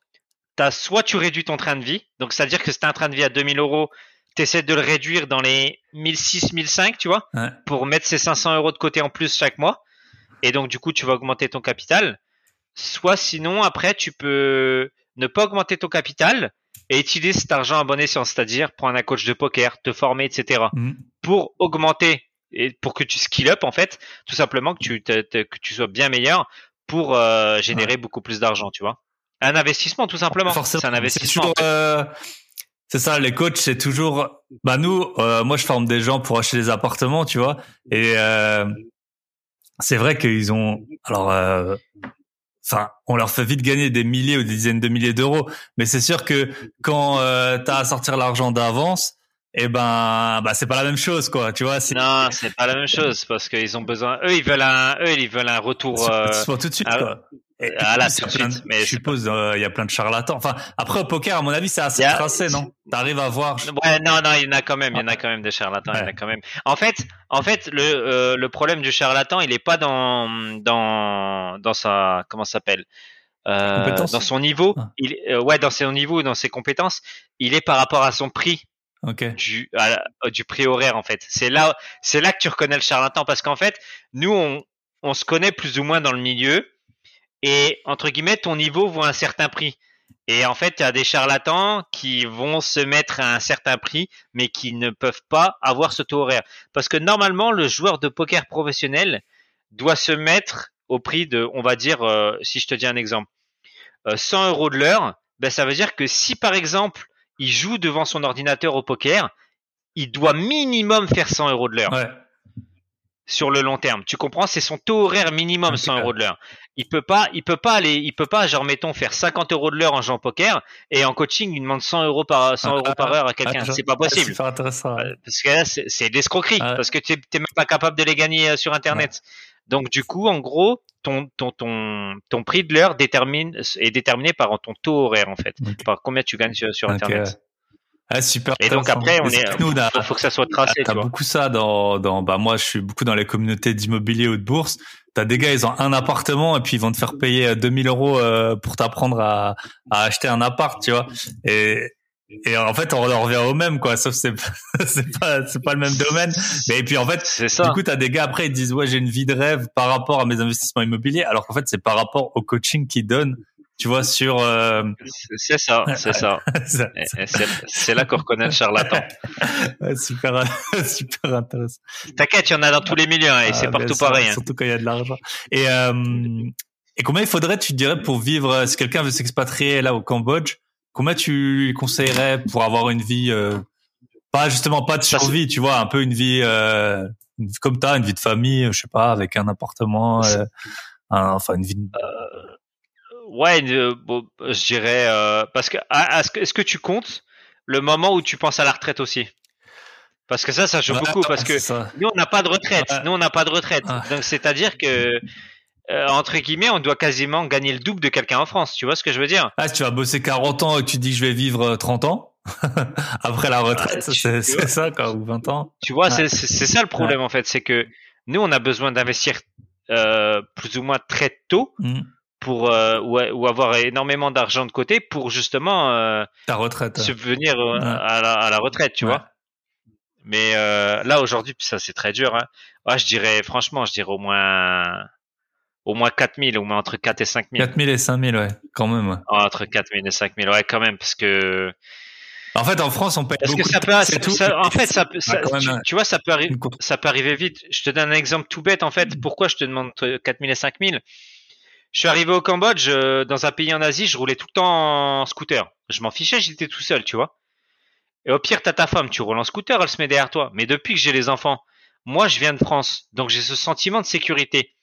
T'as soit tu réduis ton train de vie, donc c'est à dire que c'est un train de vie à 2000 euros, tu essaies de le réduire dans les 1006, 1005, tu vois, pour mettre ces 500 euros de côté en plus chaque mois. Et donc, du coup, tu vas augmenter ton capital. Soit sinon, après, tu peux ne pas augmenter ton capital et utiliser cet argent à bon escient, c'est-à-dire prendre un coach de poker, te former, etc. Mm. pour augmenter et pour que tu skill up, en fait, tout simplement que tu, que tu sois bien meilleur pour euh, générer beaucoup plus d'argent, tu vois. Un investissement, tout simplement. C'est un investissement. Euh, c'est ça, les coachs, c'est toujours. Bah nous, euh, moi, je forme des gens pour acheter des appartements, tu vois. Et euh, c'est vrai qu'ils ont. Alors, enfin, on leur fait vite gagner des milliers ou des dizaines de milliers d'euros. Mais c'est sûr que quand tu as à sortir l'argent d'avance, eh ben, bah c'est pas la même chose, quoi. Tu vois. Non, c'est pas la même chose parce qu'ils ont besoin. Eux, ils veulent un. Eux, ils veulent un retour. tout de suite, quoi. Et, ah là, tout de suite. Mais je suppose euh, il y a plein de charlatans. Enfin, après au poker, à mon avis, c'est assez tracé, non? T'arrives à voir. Ouais, non, non, il y en a quand même. Il y en a quand même des charlatans. Il y en a quand même. En fait, en fait, le euh, le problème du charlatan, il est pas dans dans dans sa comment s'appelle euh, dans son niveau. Ah. Il ouais, dans son niveau, dans ses compétences. Il est par rapport à son prix. Okay. Du, du prix horaire en fait. C'est là, c'est là que tu reconnais le charlatan parce qu'en fait, nous on, on se connaît plus ou moins dans le milieu et entre guillemets ton niveau vaut un certain prix. Et en fait, il y a des charlatans qui vont se mettre à un certain prix, mais qui ne peuvent pas avoir ce taux horaire. Parce que normalement, le joueur de poker professionnel doit se mettre au prix de, on va dire, euh, si je te dis un exemple, 100 euh, euros de l'heure, ben ça veut dire que si par exemple il joue devant son ordinateur au poker, il doit minimum faire 100 euros de l'heure. Sur le long terme. Tu comprends? C'est son taux horaire minimum 100 euros de l'heure. Il peut pas, il peut pas aller, il peut pas, genre mettons faire 50 euros de l'heure en jouant poker et en coaching il demande 100 euros par 100 euros par heure à quelqu'un. c'est pas possible. C'est intéressant. Euh, parce que là c'est l'escroquerie parce que tu n'es même pas capable de les gagner euh, sur internet. Donc du coup en gros ton ton ton ton prix de l'heure détermine est déterminé par ton taux horaire en fait, par combien tu gagnes sur, internet. Ah, super. Et donc après, on est, nous, on faut que ça soit tracé. T'as beaucoup ça dans, dans, bah moi, je suis beaucoup dans les communautés d'immobilier ou de bourse. T'as des gars, ils ont un appartement et puis ils vont te faire payer 2000 euros euh, pour t'apprendre à, à acheter un appart, tu vois. Et, et en fait, on revient au même, quoi. Sauf c'est c'est pas c'est pas le même domaine. Mais et puis en fait, ça. du coup, t'as des gars après ils disent ouais j'ai une vie de rêve par rapport à mes investissements immobiliers, alors qu'en fait c'est par rapport au coaching qu'ils donnent tu vois, sur. Euh... C'est ça, c'est ça. c'est là qu'on reconnaît le charlatan. super, super intéressant. T'inquiète, il y en a dans tous les milieux hein, et c'est ah, partout pareil. Hein. Surtout quand il y a de l'argent. Et, euh, et combien il faudrait, tu dirais, pour vivre, euh, si quelqu'un veut s'expatrier là au Cambodge, combien tu lui conseillerais pour avoir une vie, euh, pas justement pas de survie, tu vois, un peu une vie, euh, comme t'as, une vie de famille, je sais pas, avec un appartement, euh, enfin une vie. Ouais, euh, je dirais euh, parce que ah, est-ce que tu comptes le moment où tu penses à la retraite aussi? Parce que ça, ça joue beaucoup parce que nous on n'a pas de retraite, nous on n'a pas de retraite. Donc c'est-à-dire que euh, entre guillemets, on doit quasiment gagner le double de quelqu'un en France. Tu vois ce que je veux dire? Ah, tu vas bosser 40 ans et tu dis que je vais vivre 30 ans après la retraite, c'est ça quoi, ou 20 ans. Tu vois, c'est ça le problème en fait, c'est que nous on a besoin d'investir plus ou moins très tôt. Mmh pour euh, ou, avoir énormément d'argent de côté pour justement euh, retraite subvenir euh, à, la, à, la, retraite tu vois mais euh, là aujourd'hui ça c'est très dur hein. Ah, je dirais franchement je dirais au moins au moins 4000 au moins entre 4 et 5000 4000 et 5000 ouais quand même ouais. Ah, entre 4000 et 5000 ouais quand même parce que en fait, en France, on paye Parce beaucoup que ça peut, ça, en fait, ça peut, ça, tu, vois, ça peut arriver, ça peut arriver vite. Je te donne un exemple tout bête, en fait. Pourquoi je te demande 4000 et 5000? Je suis arrivé au Cambodge, euh, dans un pays en Asie, je roulais tout le temps en scooter. Je m'en fichais, j'étais tout seul, tu vois. Et au pire, t'as ta femme, tu roules en scooter, elle se met derrière toi. Mais depuis que j'ai les enfants, moi, je viens de France, donc j'ai ce sentiment de sécurité.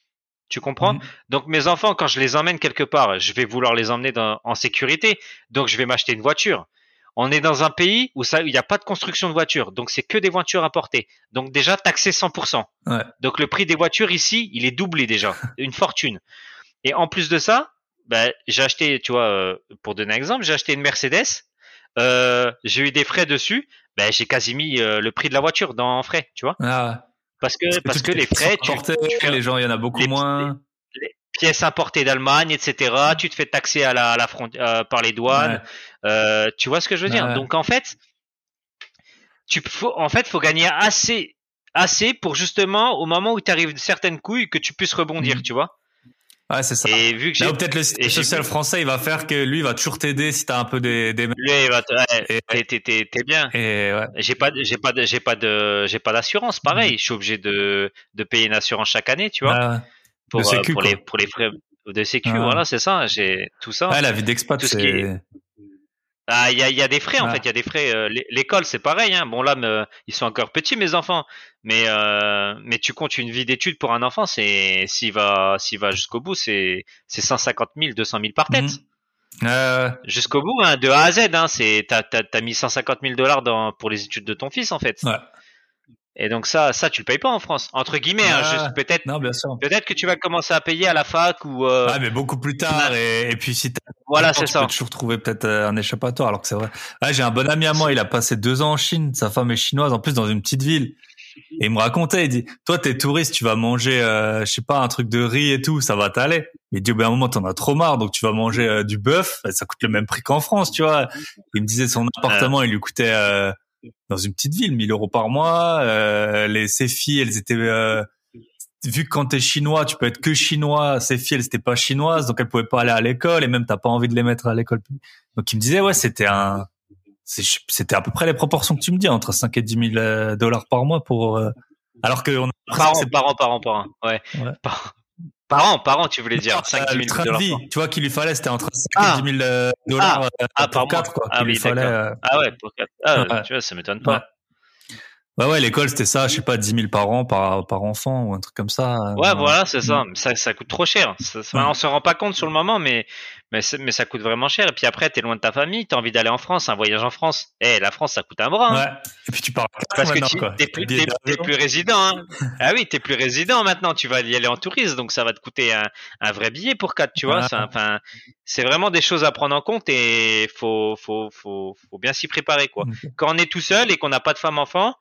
Tu comprends? Mhm. Donc mes enfants, quand je les emmène quelque part, je vais vouloir les emmener en sécurité, donc je vais m'acheter une voiture. On est dans un pays où ça, il n'y a pas de construction de voitures, donc c'est que des voitures importées. Donc déjà taxé 100%. Donc le prix des voitures ici, il est doublé déjà, une fortune. Et en plus de ça, bah, j'ai acheté, tu vois, pour donner un exemple, j'ai acheté une Mercedes. j'ai eu des frais dessus. Ben, j'ai quasi mis le prix de la voiture dans frais, tu vois. Ah. Parce que, parce que, les frais, tu, tu, les gens, il y en a beaucoup moins pièces importées d'Allemagne, etc. Tu te fais taxer à la, à la euh, par les douanes. Euh, tu vois ce que je veux dire? Donc en fait, tu faut, en fait, faut gagner assez, assez pour justement au moment où tu arrives certaines couilles que tu puisses rebondir, mhm. tu vois? Ouais, c'est ça. Et vu que j'ai peut-être le social français, il va faire que lui, il va toujours t'aider si t'as un peu des, des... Lui, il va t'es bien. Et ouais. J'ai pas, j'ai pas, j'ai pas de, j'ai pas d'assurance. Pareil, mhm. je suis obligé de, de payer une assurance chaque année, tu vois pour, euh, pour, les, pour les frais de sécu. Ah. Voilà, c'est ça. J'ai tout ça. Ah, la vie d'expat, c'est. Il y a, y a, des frais en fait, il y a des frais. Euh, l'école, c'est pareil. Hein. Bon là, me, ils sont encore petits mes enfants, mais euh, mais tu comptes une vie d'études pour un enfant, c'est s'il va s'il va jusqu'au bout, c'est c'est 150 000, 200 000 par tête. Mmh. Jusqu'au bout, hein, de A à Z. Hein, c'est t'as t'as mis 150 000 dollars pour les études de ton fils en fait. Ouais. Et donc ça, ça tu le payes pas en France, entre guillemets. Hein, ah, peut-être, non, bien sûr. Peut-être que tu vas commencer à payer à la fac ou. Euh... Ah, mais beaucoup plus tard. Et, puis si voilà, c'est ça. Tu peux toujours trouver peut-être euh, un échappatoire, alors que c'est vrai. Ah, j'ai un bon ami à moi, il a passé deux ans en Chine. Sa femme est chinoise, en plus dans une petite ville. Et il me racontait, il dit, toi t'es touriste, tu vas manger, euh, je sais pas, un truc de riz et tout, ça va t'aller. Il dit, ben, à un moment t'en as trop marre, donc tu vas manger euh, du bœuf, ça coûte le même prix qu'en France, tu vois. Il me disait son appartement, il lui coûtait euh, dans une petite ville, 1000 euros par mois. Euh, les ses filles, elles étaient euh, vu que quand t'es chinois, tu peux être que chinois. Ses filles, elles étaient pas chinoises, donc elles pouvaient pas aller à l'école et même t'as pas envie de les mettre à l'école. Donc il me disait ouais, c'était un, c'était à peu près les proportions que tu me dis entre 5 et 10 000 euh, dollars par mois pour. Euh, alors que on a par an, par an, par an, par an, ouais. ouais. Par an, par an, tu voulais dire 5 000 dollars. Vie, tu vois qu'il lui fallait, c'était entre 5 ah. et 10 000 euh, dollars ah. ah, pour 4, quoi. Ah oui, fallait, euh... Ah ouais, pour 4. Ah, ouais. tu vois, ça m'étonne pas. Ouais, ouais, l'école, c'était ça, je sais pas, 10 000 par an, par, par enfant, ou un truc comme ça. Ouais, euh, voilà, c'est ça. Ça. Ça coûte trop cher. Ça, ça, On se rend pas compte sur le moment, mais, mais, mais ça coûte vraiment cher. Et puis après, t'es loin de ta famille, t'as envie d'aller en France, un voyage en France. Eh, la France, ça coûte un bras. Hein. Ouais. Et puis tu pars Parce que tu, t'es plus, t'es, plus résident, hein. ah oui, t'es plus résident maintenant, tu vas y aller en tourisme, donc ça va te coûter un, un vrai billet pour quatre, tu vois. Enfin, c'est vraiment des choses à prendre en compte et faut, faut, faut, faut bien s'y préparer, quoi. Quand on est tout seul et qu'on n'a pas de femme enfant,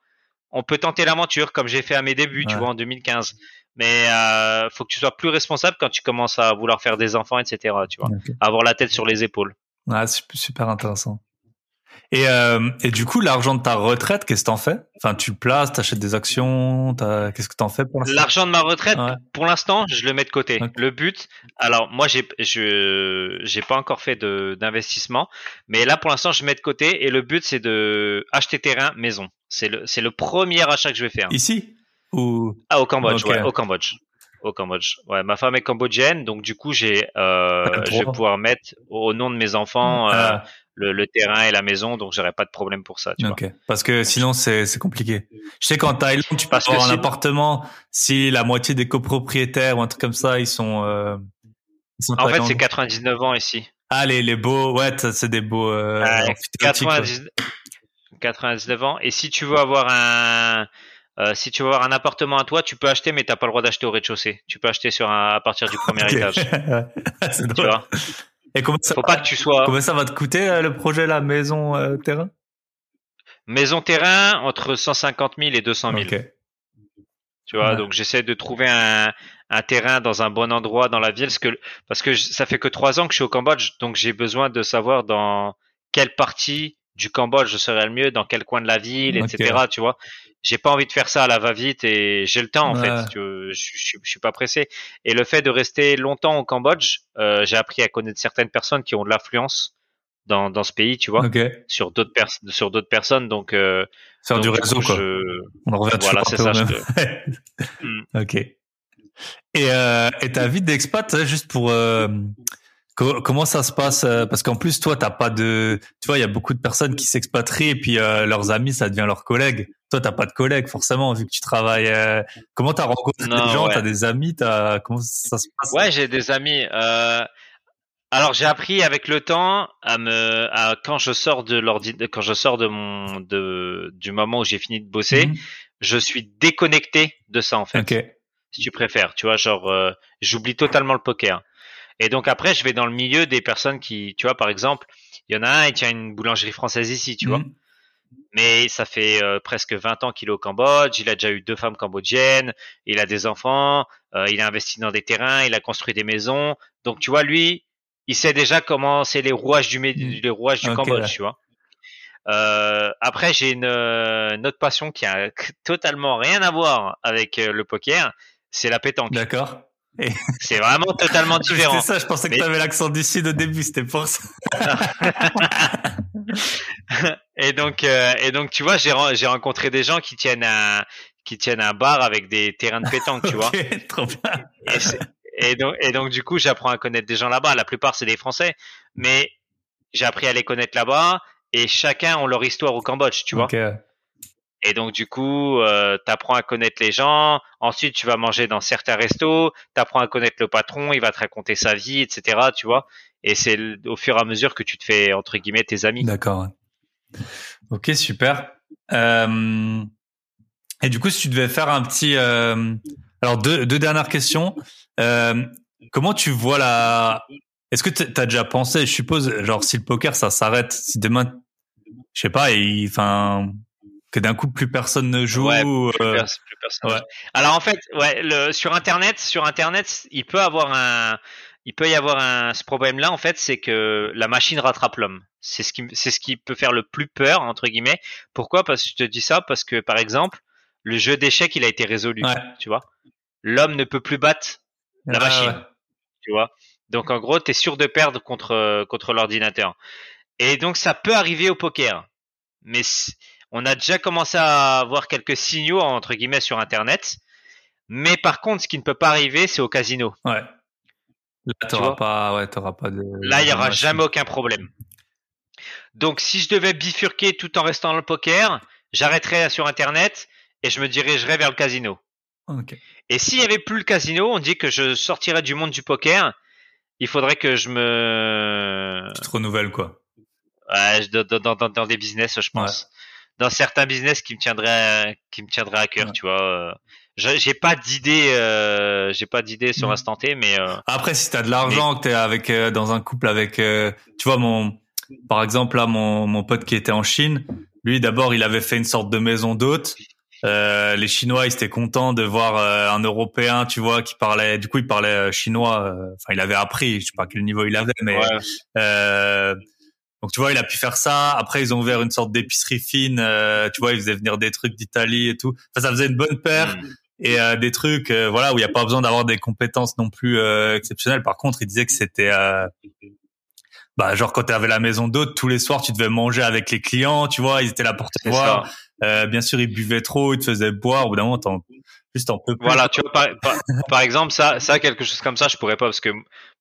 on peut tenter l'aventure comme j'ai fait à mes débuts, tu vois, en 2015. Mais euh, faut que tu sois plus responsable quand tu commences à vouloir faire des enfants, etc. Tu vois, avoir la tête sur les épaules. Ah, c'est super intéressant. Et, euh, et du coup, l'argent de ta retraite, qu'est-ce que t'en fais? Enfin, tu le places, t'achètes des actions, qu'est-ce que t'en fais pour l'instant? L'argent de ma retraite, pour l'instant, je le mets de côté. Le but, alors moi, j'ai, je, j'ai pas encore fait de d'investissement, mais là, pour l'instant, je mets de côté. Et le but, c'est de acheter terrain, maison. C'est le, c'est le premier achat que je vais faire. Ici? Ou Ah, au Cambodge, ouais, au Cambodge. Au Cambodge. Ouais, ma femme est cambodgienne, donc du coup, j'ai, euh, je vais pouvoir mettre au nom de mes enfants euh, ah. le, le, terrain et la maison, donc j'aurai pas de problème pour ça. Tu vois. Parce que sinon, c'est, c'est compliqué. Je sais qu'en Thaïlande, tu peux avoir un appartement si la moitié des copropriétaires ou un truc comme ça, ils sont. Euh, ils sont en fait, c'est 99 ans ici. Ah, les, les beaux, ouais, c'est des beaux. Euh, 90, 99 ans. Et si tu veux avoir un, euh, si tu veux avoir un appartement à toi, tu peux acheter, mais t'as pas le droit d'acheter au rez-de-chaussée. Tu peux acheter sur un, à partir du premier étage. C'est tu vois. Et comment ça, Faut pas que tu sois. Comment ça va te coûter euh, le projet, la maison euh, terrain? Maison terrain entre 150 000 et 200 000. Tu vois, donc j'essaie de trouver un, un terrain dans un bon endroit dans la ville, parce que parce que ça fait que trois ans que je suis au Cambodge, donc j'ai besoin de savoir dans quelle partie du Cambodge je serais le mieux, dans quel coin de la ville, etc. Tu vois, j'ai pas envie de faire ça à la va-vite et j'ai le temps en fait. Je, je, suis pas pressé. Et le fait de rester longtemps au Cambodge, euh, j'ai appris à connaître certaines personnes qui ont de l'influence dans, dans ce pays, tu vois, sur d'autres personnes, sur d'autres personnes. Donc, euh, faire du réseau quoi. On revient voilà, c'est ça. Hmm. Ok. Et euh, et ta vie d'expat, juste pour euh, Comment ça se passe euh, Parce qu'en plus, toi, t'as pas de, tu vois, il y a beaucoup de personnes qui s'expatrient et puis euh, leurs amis, ça devient leurs collègues. Toi, t'as pas de collègues forcément vu que tu travailles. Euh... Comment t'as rencontré des gens? T'as des amis? T'as comment ça se passe? Ouais, j'ai des amis. Euh... Alors, j'ai appris avec le temps à me, à, quand je sors de l'ordi, quand je sors de mon, de, du moment où j'ai fini de bosser, mhm. je suis déconnecté de ça en fait. Si tu préfères, tu vois, genre, euh, j'oublie totalement le poker. Et donc après, je vais dans le milieu des personnes qui, tu vois, par exemple, il y en a un, il tient une boulangerie française ici, tu vois. Mais ça fait euh, presque 20 ans qu'il est au Cambodge, il a déjà eu deux femmes cambodgiennes, il a des enfants, euh, il a investi dans des terrains, il a construit des maisons. Donc tu vois, lui, il sait déjà comment c'est les rouages du, mhm. les rouages du Cambodge, tu vois. Euh, après, j'ai une, une, autre passion qui a totalement rien à voir avec le poker, c'est la pétanque. D'accord. C'est vraiment totalement différent. C'est ça, je pensais que tu avais l'accent du sud au début, c'était pour ça. et donc, euh, et donc, tu vois, j'ai j'ai rencontré des gens qui tiennent un qui tiennent un bar avec des terrains de pétanque, tu vois. trop bien. Et, donc, et donc, du coup, j'apprends à connaître des gens là-bas. La plupart, c'est des Français, mais j'ai appris à les connaître là-bas. Et chacun ont leur histoire au Cambodge, tu vois. Et donc du coup, euh, tu apprends à connaître les gens. Ensuite, tu vas manger dans certains restos. Tu apprends à connaître le patron. Il va te raconter sa vie, etc. Tu vois. Et c'est au fur et à mesure que tu te fais entre guillemets tes amis. D'accord. Ok, super. Euh... Et du coup, si tu devais faire un petit, euh... alors deux, dernières questions. Euh, comment tu vois la Est-ce que tu as déjà pensé, je suppose, genre si le poker ça s'arrête, si demain, je sais pas, enfin que d'un coup plus personne ne joue. Ouais, plus, euh, personne Alors en fait, ouais, le, sur internet, sur internet, il peut avoir un, il peut y avoir un, ce problème-là en fait, c'est que la machine rattrape l'homme. C'est ce qui, c'est ce qui peut faire le plus peur entre guillemets. Pourquoi? Parce que je te dis ça parce que par exemple, le jeu d'échecs, il a été résolu. Tu vois, l'homme ne peut plus battre la ah, machine. Tu vois. Donc en gros, tu es sûr de perdre contre contre l'ordinateur. Et donc ça peut arriver au poker. Mais on a déjà commencé à voir quelques signaux entre guillemets sur Internet. Mais par contre, ce qui ne peut pas arriver, c'est au casino. Ouais. Là, t'auras pas, ouais, pas de. Là, il y aura jamais aucun problème. Donc, si je devais bifurquer tout en restant dans le poker, j'arrêterais sur Internet et je me dirigerais vers le casino. Okay. Et s'il y avait plus le casino, on dit que je sortirais du monde du poker. Il faudrait que je me. Tu te renouvelles quoi. Ouais, dans, dans, dans, des business, je pense dans certains business qui me tiendraient qui me tiendraient à cœur, tu vois. J'ai pas d'idée, euh, j'ai pas d'idée sur l'instant T, mais euh, après si t'as de l'argent, que t'es avec euh, dans un couple avec, euh, tu vois mon, par exemple là mon mon pote qui était en Chine, lui d'abord il avait fait une sorte de maison d'hôte. les Chinois ils étaient contents de voir un Européen, tu vois, qui parlait, du coup il parlait chinois. Enfin il avait appris, je sais pas quel niveau il avait, mais donc tu vois, il a pu faire ça. Après, ils ont ouvert une sorte d'épicerie fine. Euh, tu vois, ils faisaient venir des trucs d'Italie et tout. Enfin, ça faisait une bonne paire. Mm. Et euh, des trucs, euh, voilà, où il n'y a pas besoin d'avoir des compétences non plus exceptionnelles. Par contre, il disait que c'était, bah, genre quand tu avais la maison d'hôte, tous les soirs, tu devais manger avec les clients. Tu vois, ils étaient là pour te voir. bien sûr, ils buvaient trop, ils te faisaient boire. Au bout d'un moment, juste un peu Voilà, tu vois, par, exemple, ça, ça, quelque chose comme ça, je pourrais pas parce que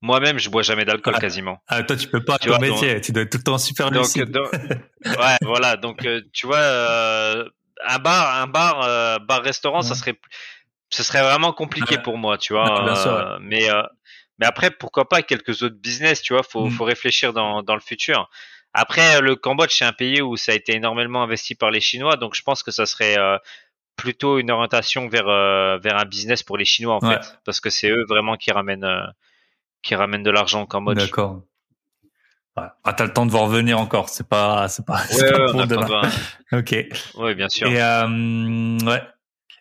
moi-même, je bois jamais d'alcool ah, quasiment. Ah, toi, tu peux pas, tu ton métier, tu dois être tout le temps super lucide. ouais, voilà, donc, euh, tu vois, euh, un bar, un bar, euh, bar-restaurant, ça serait, ce serait vraiment compliqué pour moi, tu vois. Sûr, mais, mais après, pourquoi pas quelques autres business, tu vois, faut, mm. faut réfléchir dans, dans le futur. Après, le Cambodge, c'est un pays où ça a été énormément investi par les Chinois, donc je pense que ça serait plutôt une orientation vers euh, vers un business pour les Chinois en fait, parce que c'est eux vraiment qui ramènent euh, qui ramènent de l'argent au Cambodge. D'accord. Ouais. Ah, t'as le temps de voir venir encore. C'est pas, c'est pas, pour demain. ok. Oui, bien sûr. Et euh, ouais.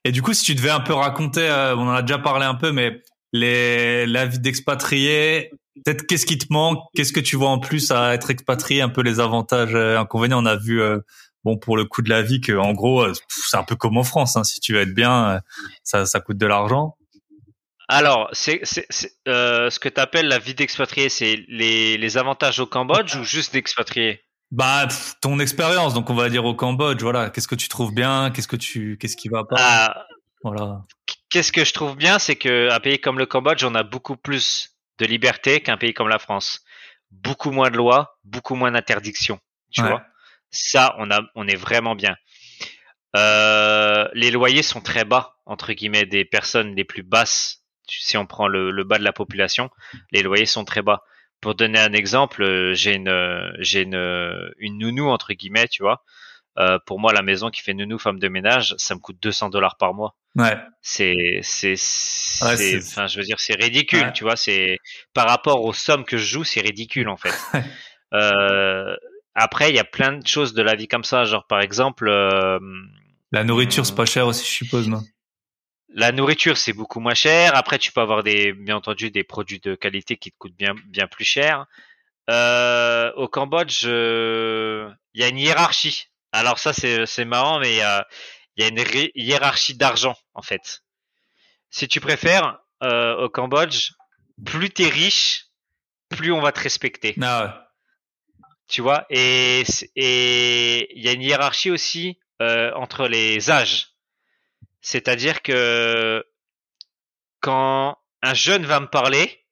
Et du coup, si tu devais un peu raconter, on en a déjà parlé un peu, mais les la vie d'expatrié, peut-être qu'est-ce qui te manque, qu'est-ce que tu vois en plus à être expatrié, un peu les avantages, inconvénients. On a vu bon pour le coût de la vie que en gros euh, c'est un peu comme en France hein, si tu veux être bien euh, ça, ça coûte de l'argent. Alors c'est euh, ce que tu appelles la vie d'expatrié c'est les, les avantages au Cambodge ou juste d'expatrié? Bah ton expérience donc on va dire au Cambodge voilà. Qu'est-ce que tu trouves bien? Qu'est-ce que tu qu'est-ce qui va pas? Ah, voilà. qu'est-ce que je trouve bien c'est que un pays comme le Cambodge on a beaucoup plus de liberté qu'un pays comme la France. Beaucoup moins de lois beaucoup moins d'interdictions tu vois? Ça, on, a, on est vraiment bien. Euh, les loyers sont très bas, entre guillemets, des personnes les plus basses. Si on prend le, bas de la population, les loyers sont très bas. Pour donner un exemple, euh, j'ai une, j'ai une, une nounou, entre guillemets, tu vois. Euh, pour moi, la maison qui fait nounou femme de ménage, ça me coûte 200 dollars par mois. Ouais. C'est, c'est, c'est, enfin, je veux dire, c'est ridicule, tu vois. C'est par rapport aux sommes que je joue, c'est ridicule en fait. euh, après, il y a plein de choses de la vie comme ça, genre par exemple. Euh, la nourriture, c'est pas cher aussi, je suppose, non? La nourriture, c'est beaucoup moins cher. Après, tu peux avoir des, bien entendu, des produits de qualité qui te coûtent bien, bien plus cher. Euh, au Cambodge, il y a une hiérarchie. Alors ça, c'est, c'est marrant, mais il y a, y a une hiérarchie d'argent en fait. Si tu préfères, euh, au Cambodge, plus t'es riche, plus on va te respecter. Ah tu vois, et et il y a une hiérarchie aussi euh, entre les âges. C'est-à-dire que quand un jeune va me parler,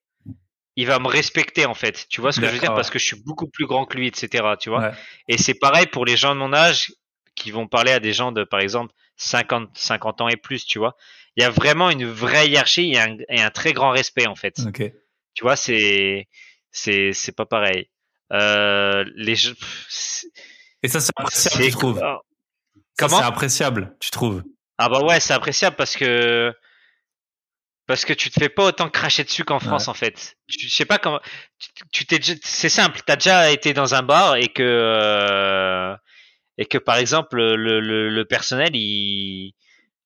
il va me respecter en fait. Tu vois ce que je veux dire? Parce que je suis beaucoup plus grand que lui, etc. Tu vois? Et c'est pareil pour les gens de mon âge qui vont parler à des gens de, par exemple, 50, 50 ans et plus, tu vois? Il y a vraiment une vraie hiérarchie et un, et un très grand respect, en fait. Tu vois, c'est, c'est pas pareil. Euh, les Et ça, c'est appréciable, tu trouves Comment? C'est appréciable, tu trouves Ah bah ouais, c'est appréciable parce que parce que tu te fais pas autant cracher dessus qu'en France en fait. Je, sais pas comment. Tu t'es, c'est simple. T'as déjà été dans un bar et que euh, et que par exemple le, le, le personnel il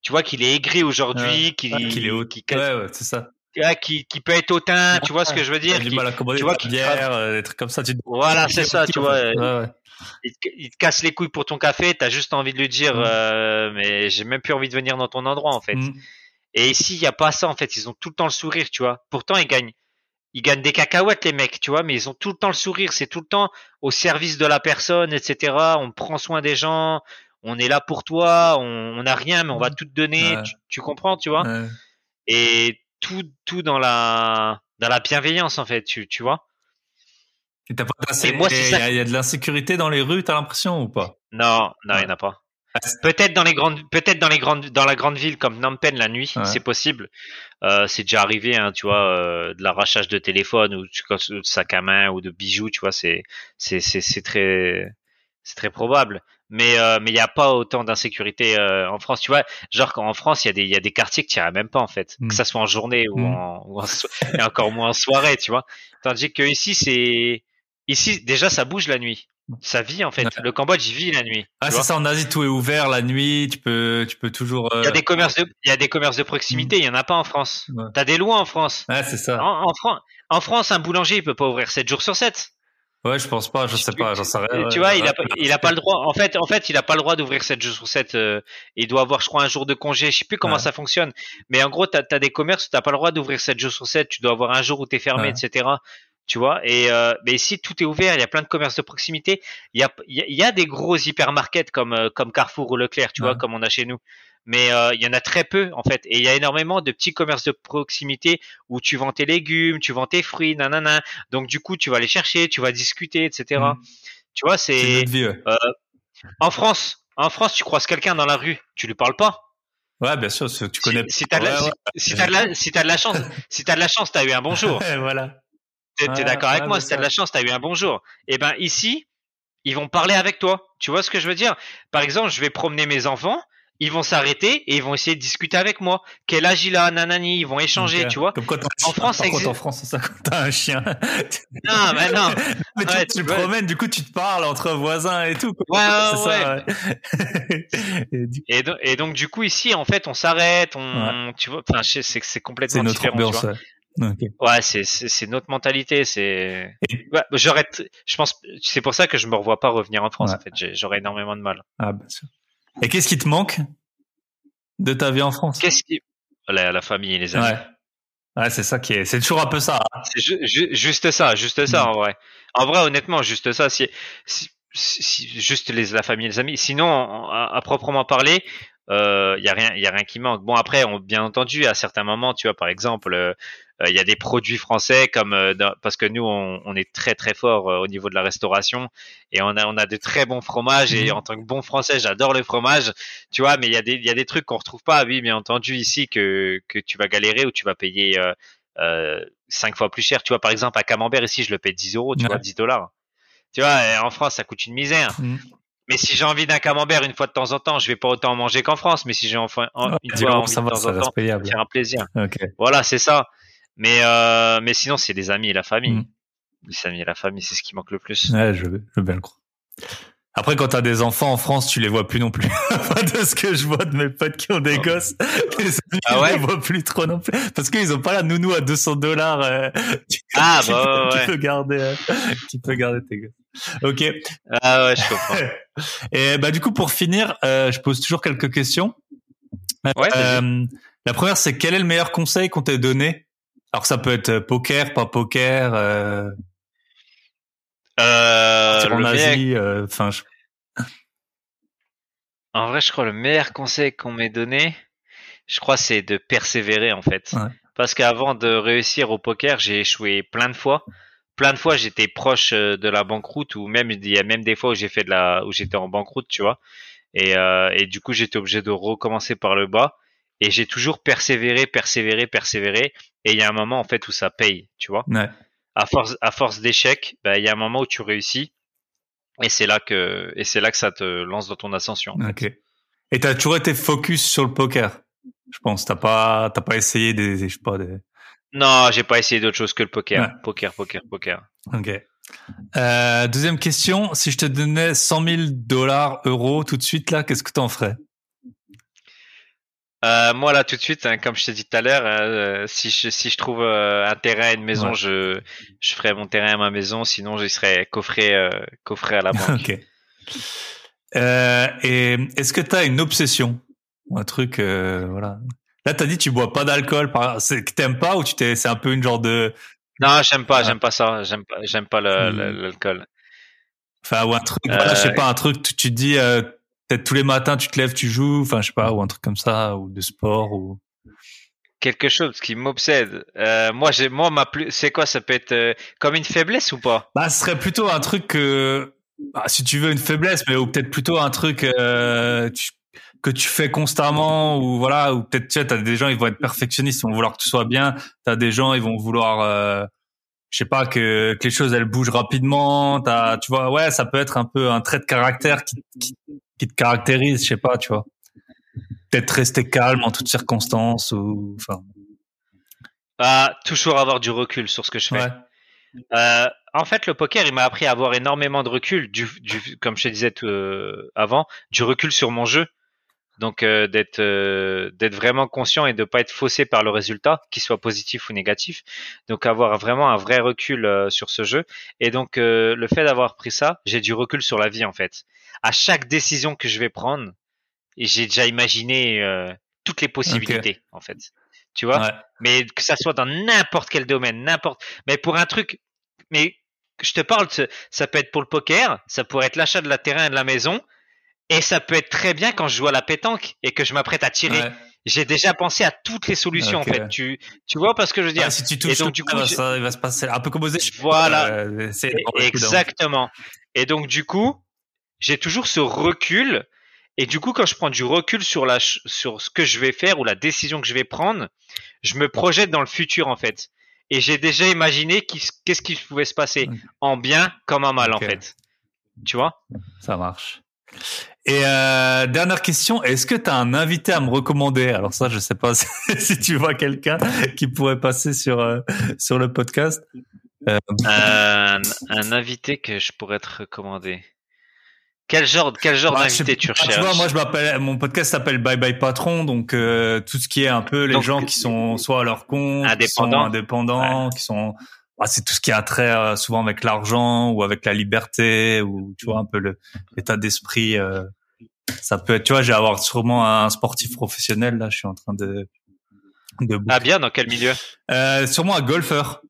tu vois qu'il est aigri aujourd'hui qu'il est haut ouais, ouais, c'est ça qui, qui peut être hautain tu vois ce que je veux dire du mal à commander tu vois qu'il bière euh, des trucs comme ça tu... voilà c'est ça tu vois il te, il, te, casse les couilles pour ton café t'as juste envie de lui dire mm. euh, mais j'ai même plus envie de venir dans ton endroit en fait. Mm. et ici il y a pas ça en fait ils ont tout le temps le sourire tu vois. Pourtant ils gagnent ils gagnent des cacahuètes les mecs, tu vois, mais ils ont tout le temps le sourire, c'est tout le temps au service de la personne, etc. On prend soin des gens, on est là pour toi, on n'a rien, mais on va tout te donner, tu, comprends, tu vois. Et tout, tout dans la, dans la bienveillance en fait, tu, tu vois. Et, pas moi, il y, a de l'insécurité dans les rues, t'as l'impression ou pas? Non, non, il n'y en a pas. Peut-être dans les grandes, peut-être dans les grandes, dans la grande ville comme Phnom Penh la nuit, c'est possible. Euh, c'est déjà arrivé, hein, tu vois, euh, de l'arrachage de téléphone ou de sac à main ou de bijoux, tu vois, c'est, c'est, c'est très, c'est très probable. Mais euh, mais il n'y a pas autant d'insécurité euh, en France, tu vois. Genre qu'en France, il y a des il y a des quartiers que tu irais même pas en fait, que mm. ça soit en journée ou, mm. en, ou en et encore moins en soirée, tu vois. Tandis que ici c'est ici déjà ça bouge la nuit ça vit en fait. Le Cambodge il vit la nuit. Ah c'est ça en Asie tout est ouvert la nuit. Tu peux tu peux toujours. Il y a euh, des commerces de il y a des commerces de proximité. Il y en a pas en France. T'as des lois en France. Ah c'est ça. En, France en France un boulanger il peut pas ouvrir 7 jours sur 7. Ouais, je pense pas, je sais pas, j'en sais rien. Tu vois, il a, il a pas le droit. En fait, en fait, il a pas le droit d'ouvrir 7 jours sur 7. Euh, il doit avoir, je crois, un jour de congé. Je sais plus comment ça fonctionne. Mais en gros, t'as as des commerces où t'as pas le droit d'ouvrir 7 jours sur 7. Tu dois avoir un jour où t'es fermé, etc tu vois. Et euh, mais ici tout est ouvert, il y a plein de commerces de proximité. Il y a, il y a des gros hypermarkets comme euh, comme Carrefour ou Leclerc, tu vois, comme on a chez nous. Mais euh, il y en a très peu en fait. Et il y a énormément de petits commerces de proximité où tu vends tes légumes, tu vends tes fruits, nanana. Donc du coup, tu vas les chercher, tu vas discuter, etc. Mmh. Tu vois, c'est euh, en France. En France, tu croises quelqu'un dans la rue, tu lui parles pas. Ouais, bien sûr, tu connais. Si, si t'as de, la, si, la, si as de la chance, si t'as de la chance, t'as eu un bonjour. voilà. T'es es, d'accord avec moi, si t'as de la chance, t'as eu un bonjour. Et eh ben ici, ils vont parler avec toi. Tu vois ce que je veux dire? Par exemple, je vais promener mes enfants, ils vont s'arrêter et ils vont essayer de discuter avec moi. Quel âge il a, nanani, ils vont échanger, tu vois. en France, ça en France, ça quand t'as un chien. non, mais non. mais tu, tu, promènes, du coup, tu te parles entre voisins et tout. Ouais, ouais, et, et, donc, du coup, ici, en fait, on s'arrête, on, tu vois, enfin, c'est c'est complètement différent. Ambiance, tu vois. Ouais, c'est c'est notre mentalité. C'est ouais, j'aurais, je pense, c'est pour ça que je me revois pas revenir en France. En fait, j'aurais énormément de mal. Ah, bien sûr. Et qu'est-ce qui te manque de ta vie en France? Qu'est-ce qui? La, la, famille et les amis. Ouais, ouais c'est ça qui est. C'est toujours un peu ça. Hein. C'est juste ça, juste ça mm. en vrai. En vrai, honnêtement, juste ça. Si, si, juste les, la famille et les amis. Sinon, à proprement parler, il euh, y a rien, il y a rien qui manque. Bon après, on, bien entendu, à certains moments, tu vois, par exemple, euh, il y a des produits français comme euh, parce que nous, on, on, est très très fort au niveau de la restauration et on a on a de très bons fromages et mhm. en tant que bon français, j'adore le fromage, tu vois. Mais il y a des il y a des trucs qu'on retrouve pas, oui, bien entendu ici que que tu vas galérer ou tu vas payer euh, cinq fois plus cher. Tu vois, par exemple, à Camembert ici, je le paye 10 euros, tu vois, 10 dollars. Tu vois, en France, ça coûte une misère. Mhm. mais si j'ai envie d'un camembert une fois de temps en temps, je vais pas autant en manger qu'en France. Mais si j'ai enfin une fois envie de temps en temps, faire un plaisir. Voilà, c'est ça. Mais euh, mais sinon, c'est les amis et la famille. Mm. Les amis et la famille, c'est ce qui manque le plus. Ouais, je veux, je veux bien le croire. Après, quand t'as des enfants en France, tu les vois plus non plus. de ce que je vois de mes potes qui ont des gosses, les amis, ah ouais? les vois plus trop non plus. Parce qu'ils ont pas la nounou à 200 dollars. Euh, ah, bah, ouais. Tu peux garder, euh, tu peux garder tes gosses. Ok. Ah ouais, je comprends. Et bah, du coup, pour finir, euh, je pose toujours quelques questions. Ouais, euh, la première, c'est quel est le meilleur conseil qu'on t'ait donné? Alors, ça peut être poker, pas poker, euh... Euh, en Asie, euh. En vrai, je crois le meilleur conseil qu'on m'ait donné, je crois, c'est de persévérer en fait. Parce qu'avant de réussir au poker, j'ai échoué plein de fois. Plein de fois, j'étais proche euh, de la banqueroute ou même il y a même des fois où j'ai fait de la où j'étais en banqueroute, tu vois. Et, euh, et du coup, j'étais obligé de recommencer par le bas. Et j'ai toujours persévéré, persévéré, persévéré. Et il y a un moment en fait où ça paye, tu vois. Ouais à force, à force d'échecs, bah, il y a un moment où tu réussis. Et c'est là que, et c'est là que ça te lance dans ton ascension. Ok. Et t'as toujours été focus sur le poker. Je pense. T'as pas, t'as pas essayé des, je sais pas, des... Non, j'ai pas essayé d'autre chose que le poker. Poker, poker, poker. Ok. Euh, deuxième question. Si je te donnais 100 000 dollars, euros tout de suite là, qu'est-ce que t'en ferais? Euh, moi là tout de suite, hein, comme je t'ai dit tout à l'heure, euh, si je si je trouve euh, un terrain, une maison, je je ferai mon terrain à ma maison. Sinon, je serais coffré coffré à la banque. ok. et est-ce que tu as une obsession ou un truc voilà Là, t'as dit tu bois pas d'alcool, c'est que t'aimes pas ou tu t'es c'est un peu une genre de Non, j'aime pas, j'aime pas ça, j'aime pas j'aime pas hmm. l'alcool. Enfin ou un truc, je sais pas un truc tu, tu dis peut-être tous les matins tu te lèves, tu joues, enfin je sais pas, ou un truc comme ça, ou de sport, ou quelque chose qui m'obsède. Euh, moi, j'ai, moi, ma plus, c'est quoi Ça peut être euh, comme une faiblesse ou pas? Bah, ce serait plutôt un truc que, bah, si tu veux une faiblesse, mais ou peut-être plutôt un truc euh, que tu fais constamment, ou voilà, ou peut-être tu sais, t'as des gens ils vont être perfectionnistes, ils vont vouloir que tout soit bien. T'as des gens ils vont vouloir euh, je sais pas que, que les choses elles bougent rapidement t'as tu vois ouais ça peut être un peu un trait de caractère qui, qui, qui te caractérise, je sais pas, tu vois. Peut-être rester calme en toutes circonstances ou enfin. Bah, toujours avoir du recul sur ce que je fais. Euh, en fait, le poker, il m'a appris à avoir énormément de recul, du, du comme je te disais euh, avant, du recul sur mon jeu. Donc euh, d'être euh, d'être vraiment conscient et de pas être faussé par le résultat, qu'il soit positif ou négatif. Donc avoir vraiment un vrai recul euh, sur ce jeu. Et donc le fait d'avoir pris ça, j'ai du recul sur la vie en fait. À chaque décision que je vais prendre, j'ai déjà imaginé toutes les possibilités en fait. Tu vois? Mais que ça soit dans n'importe quel domaine, n'importe. Mais pour un truc, mais je te parle, ça peut être pour le poker, ça pourrait être l'achat de la terrain et de la maison et ça peut être très bien quand je joue à la pétanque et que je m'apprête à tirer. J'ai déjà pensé à toutes les solutions en fait. Tu tu vois parce que je veux dire? si tu touches, et donc, du coup, ça va se passer un peu comme aux échecs. Voilà. Euh, exactement. Et donc du coup, j'ai toujours ce recul. Et du coup, quand je prends du recul sur la sur ce que je vais faire ou la décision que je vais prendre, je me projette dans le futur en fait. Et j'ai déjà imaginé qu'est-ce qui pouvait se passer en bien comme en mal en fait. Tu vois? Ça marche. Et euh, dernière question, est-ce que tu as un invité à me recommander? Alors ça, je sais pas si tu vois quelqu'un qui pourrait passer sur euh, sur le podcast. Euh, un, invité que je pourrais te recommander. Quel genre, quel genre bah, d'invité tu recherches Tu vois, moi, je m'appelle, mon podcast s'appelle Bye Bye Patron, donc euh, tout ce qui est un peu les gens qui sont soit à leur compte, indépendants, qui sont indépendants, qui sont ah, c'est tout ce qui a trait euh, souvent avec l'argent ou avec la liberté ou tu vois un peu l'état d'esprit. Euh, ça peut être, tu vois, j'ai avoir sûrement un sportif professionnel là. Je suis en train de. de ah bien, dans quel milieu? Euh, Sûrement un golfeur.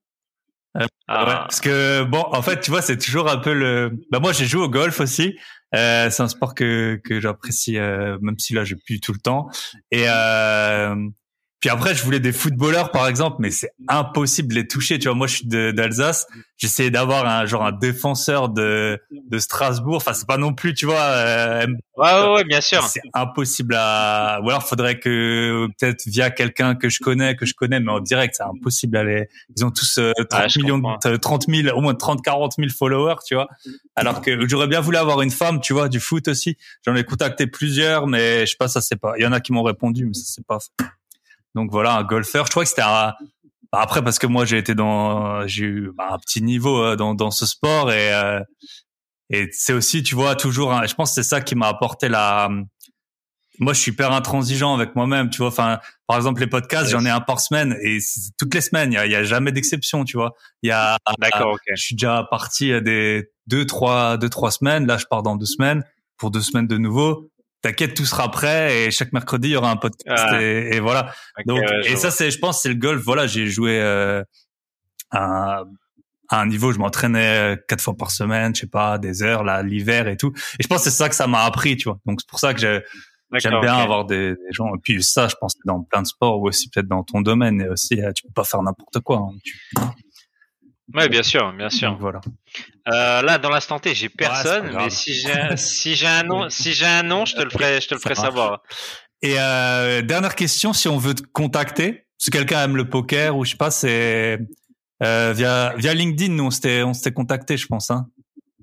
Euh, ah. parce que bon, en fait, tu vois, c'est toujours un peu le. Bah moi, j'ai joué au golf aussi. Euh, c'est un sport que que j'apprécie, même si là, j'ai plus tout le temps. Et Puis après, je voulais des footballeurs, par exemple, mais c'est impossible de les toucher. Tu vois, moi, je suis d'Alsace. J'essayais d'avoir un genre un défenseur de de Strasbourg. Enfin, c'est pas non plus, tu vois. Euh, ouais, ouais, bien sûr. C'est impossible à. Ou alors, faudrait que peut-être via quelqu'un que je connais, que je connais, mais en direct, c'est impossible à les. Ils ont tous 30 millions, 30 000, au moins 30, 40 000 followers, tu vois. Alors que j'aurais bien voulu avoir une femme, tu vois, du foot aussi. J'en ai contacté plusieurs, mais je sais pas, ça c'est pas. Il y en a qui m'ont répondu, mais ça c'est pas. Donc voilà, un golfeur. Je crois que c'était un... Bah, après parce que moi j'ai été dans, j'ai eu bah, un petit niveau euh, dans, dans ce sport et euh, et c'est aussi, tu vois, toujours. je pense que c'est ça qui m'a apporté la. Moi, je suis hyper intransigeant avec moi-même, tu vois. Enfin, par exemple, les podcasts, j'en ai un par semaine et toutes les semaines, il y a, y a, jamais d'exception, tu vois. Il y a. D'accord, ok. Je suis déjà parti à des deux, trois, deux, trois semaines. Là, je pars dans deux semaines pour deux semaines de nouveau t'inquiète, tout sera prêt et chaque mercredi il y aura un podcast et, voilà. Donc et ça c'est, je pense, c'est le golf. Voilà, j'ai joué euh, à, un niveau, je m'entraînais quatre fois par semaine, je sais pas, des heures là, l'hiver et tout. Et je pense que c'est ça que ça m'a appris, tu vois. Donc c'est pour ça que j'aime bien avoir des, gens. Et puis ça, je pense, dans plein de sports ou aussi peut-être dans ton domaine. Et aussi, tu peux pas faire n'importe quoi. Hein. Ouais, bien sûr, bien sûr. voilà. Euh, là, dans l'instant T, j'ai personne, mais si j'ai si j'ai un nom, si j'ai un nom, je te le ferai, je te le ferai savoir. Et euh, dernière question, si on veut te contacter, si quelqu'un aime le poker ou je sais pas, c'est euh, via via LinkedIn, nous on s'était on s'était contacté, je pense. Hein.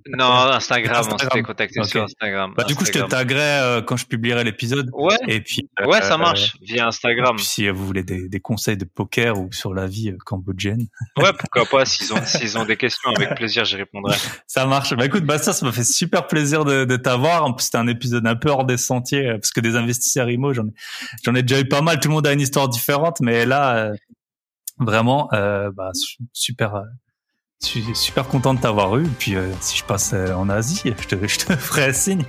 Non, Instagram, on s'était contacté sur Instagram. Bah, du coup, je te taguerai euh, quand je publierai l'épisode. Ouais. Et puis. ouais, ça euh, marche via Instagram. si vous voulez des, des, conseils de poker ou sur la vie euh, cambodgienne. Ouais, pourquoi pas. S'ils ont, s'ils ont des questions, avec plaisir, j'y répondrai. Ça marche. Bah écoute, Bastien, ça m'a fait super plaisir de, de t'avoir. En plus, c'était un épisode un peu hors des sentiers parce que des investisseurs IMO, j'en ai, j'en ai déjà eu pas mal. Tout le monde a une histoire différente, mais là, vraiment, bah, super je suis super content de t'avoir eu. Puis euh, si je passe euh, en Asie, je te, je te ferai signe.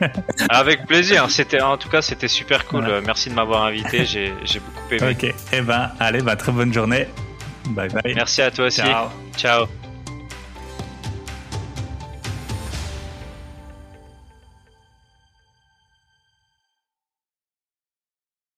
Avec plaisir. C'était en tout cas c'était super cool. Merci de m'avoir invité. J'ai j'ai beaucoup aimé. Ok. Eh ben allez, bah, très bonne journée. Bye bye. Merci à toi aussi. Ciao. Ciao.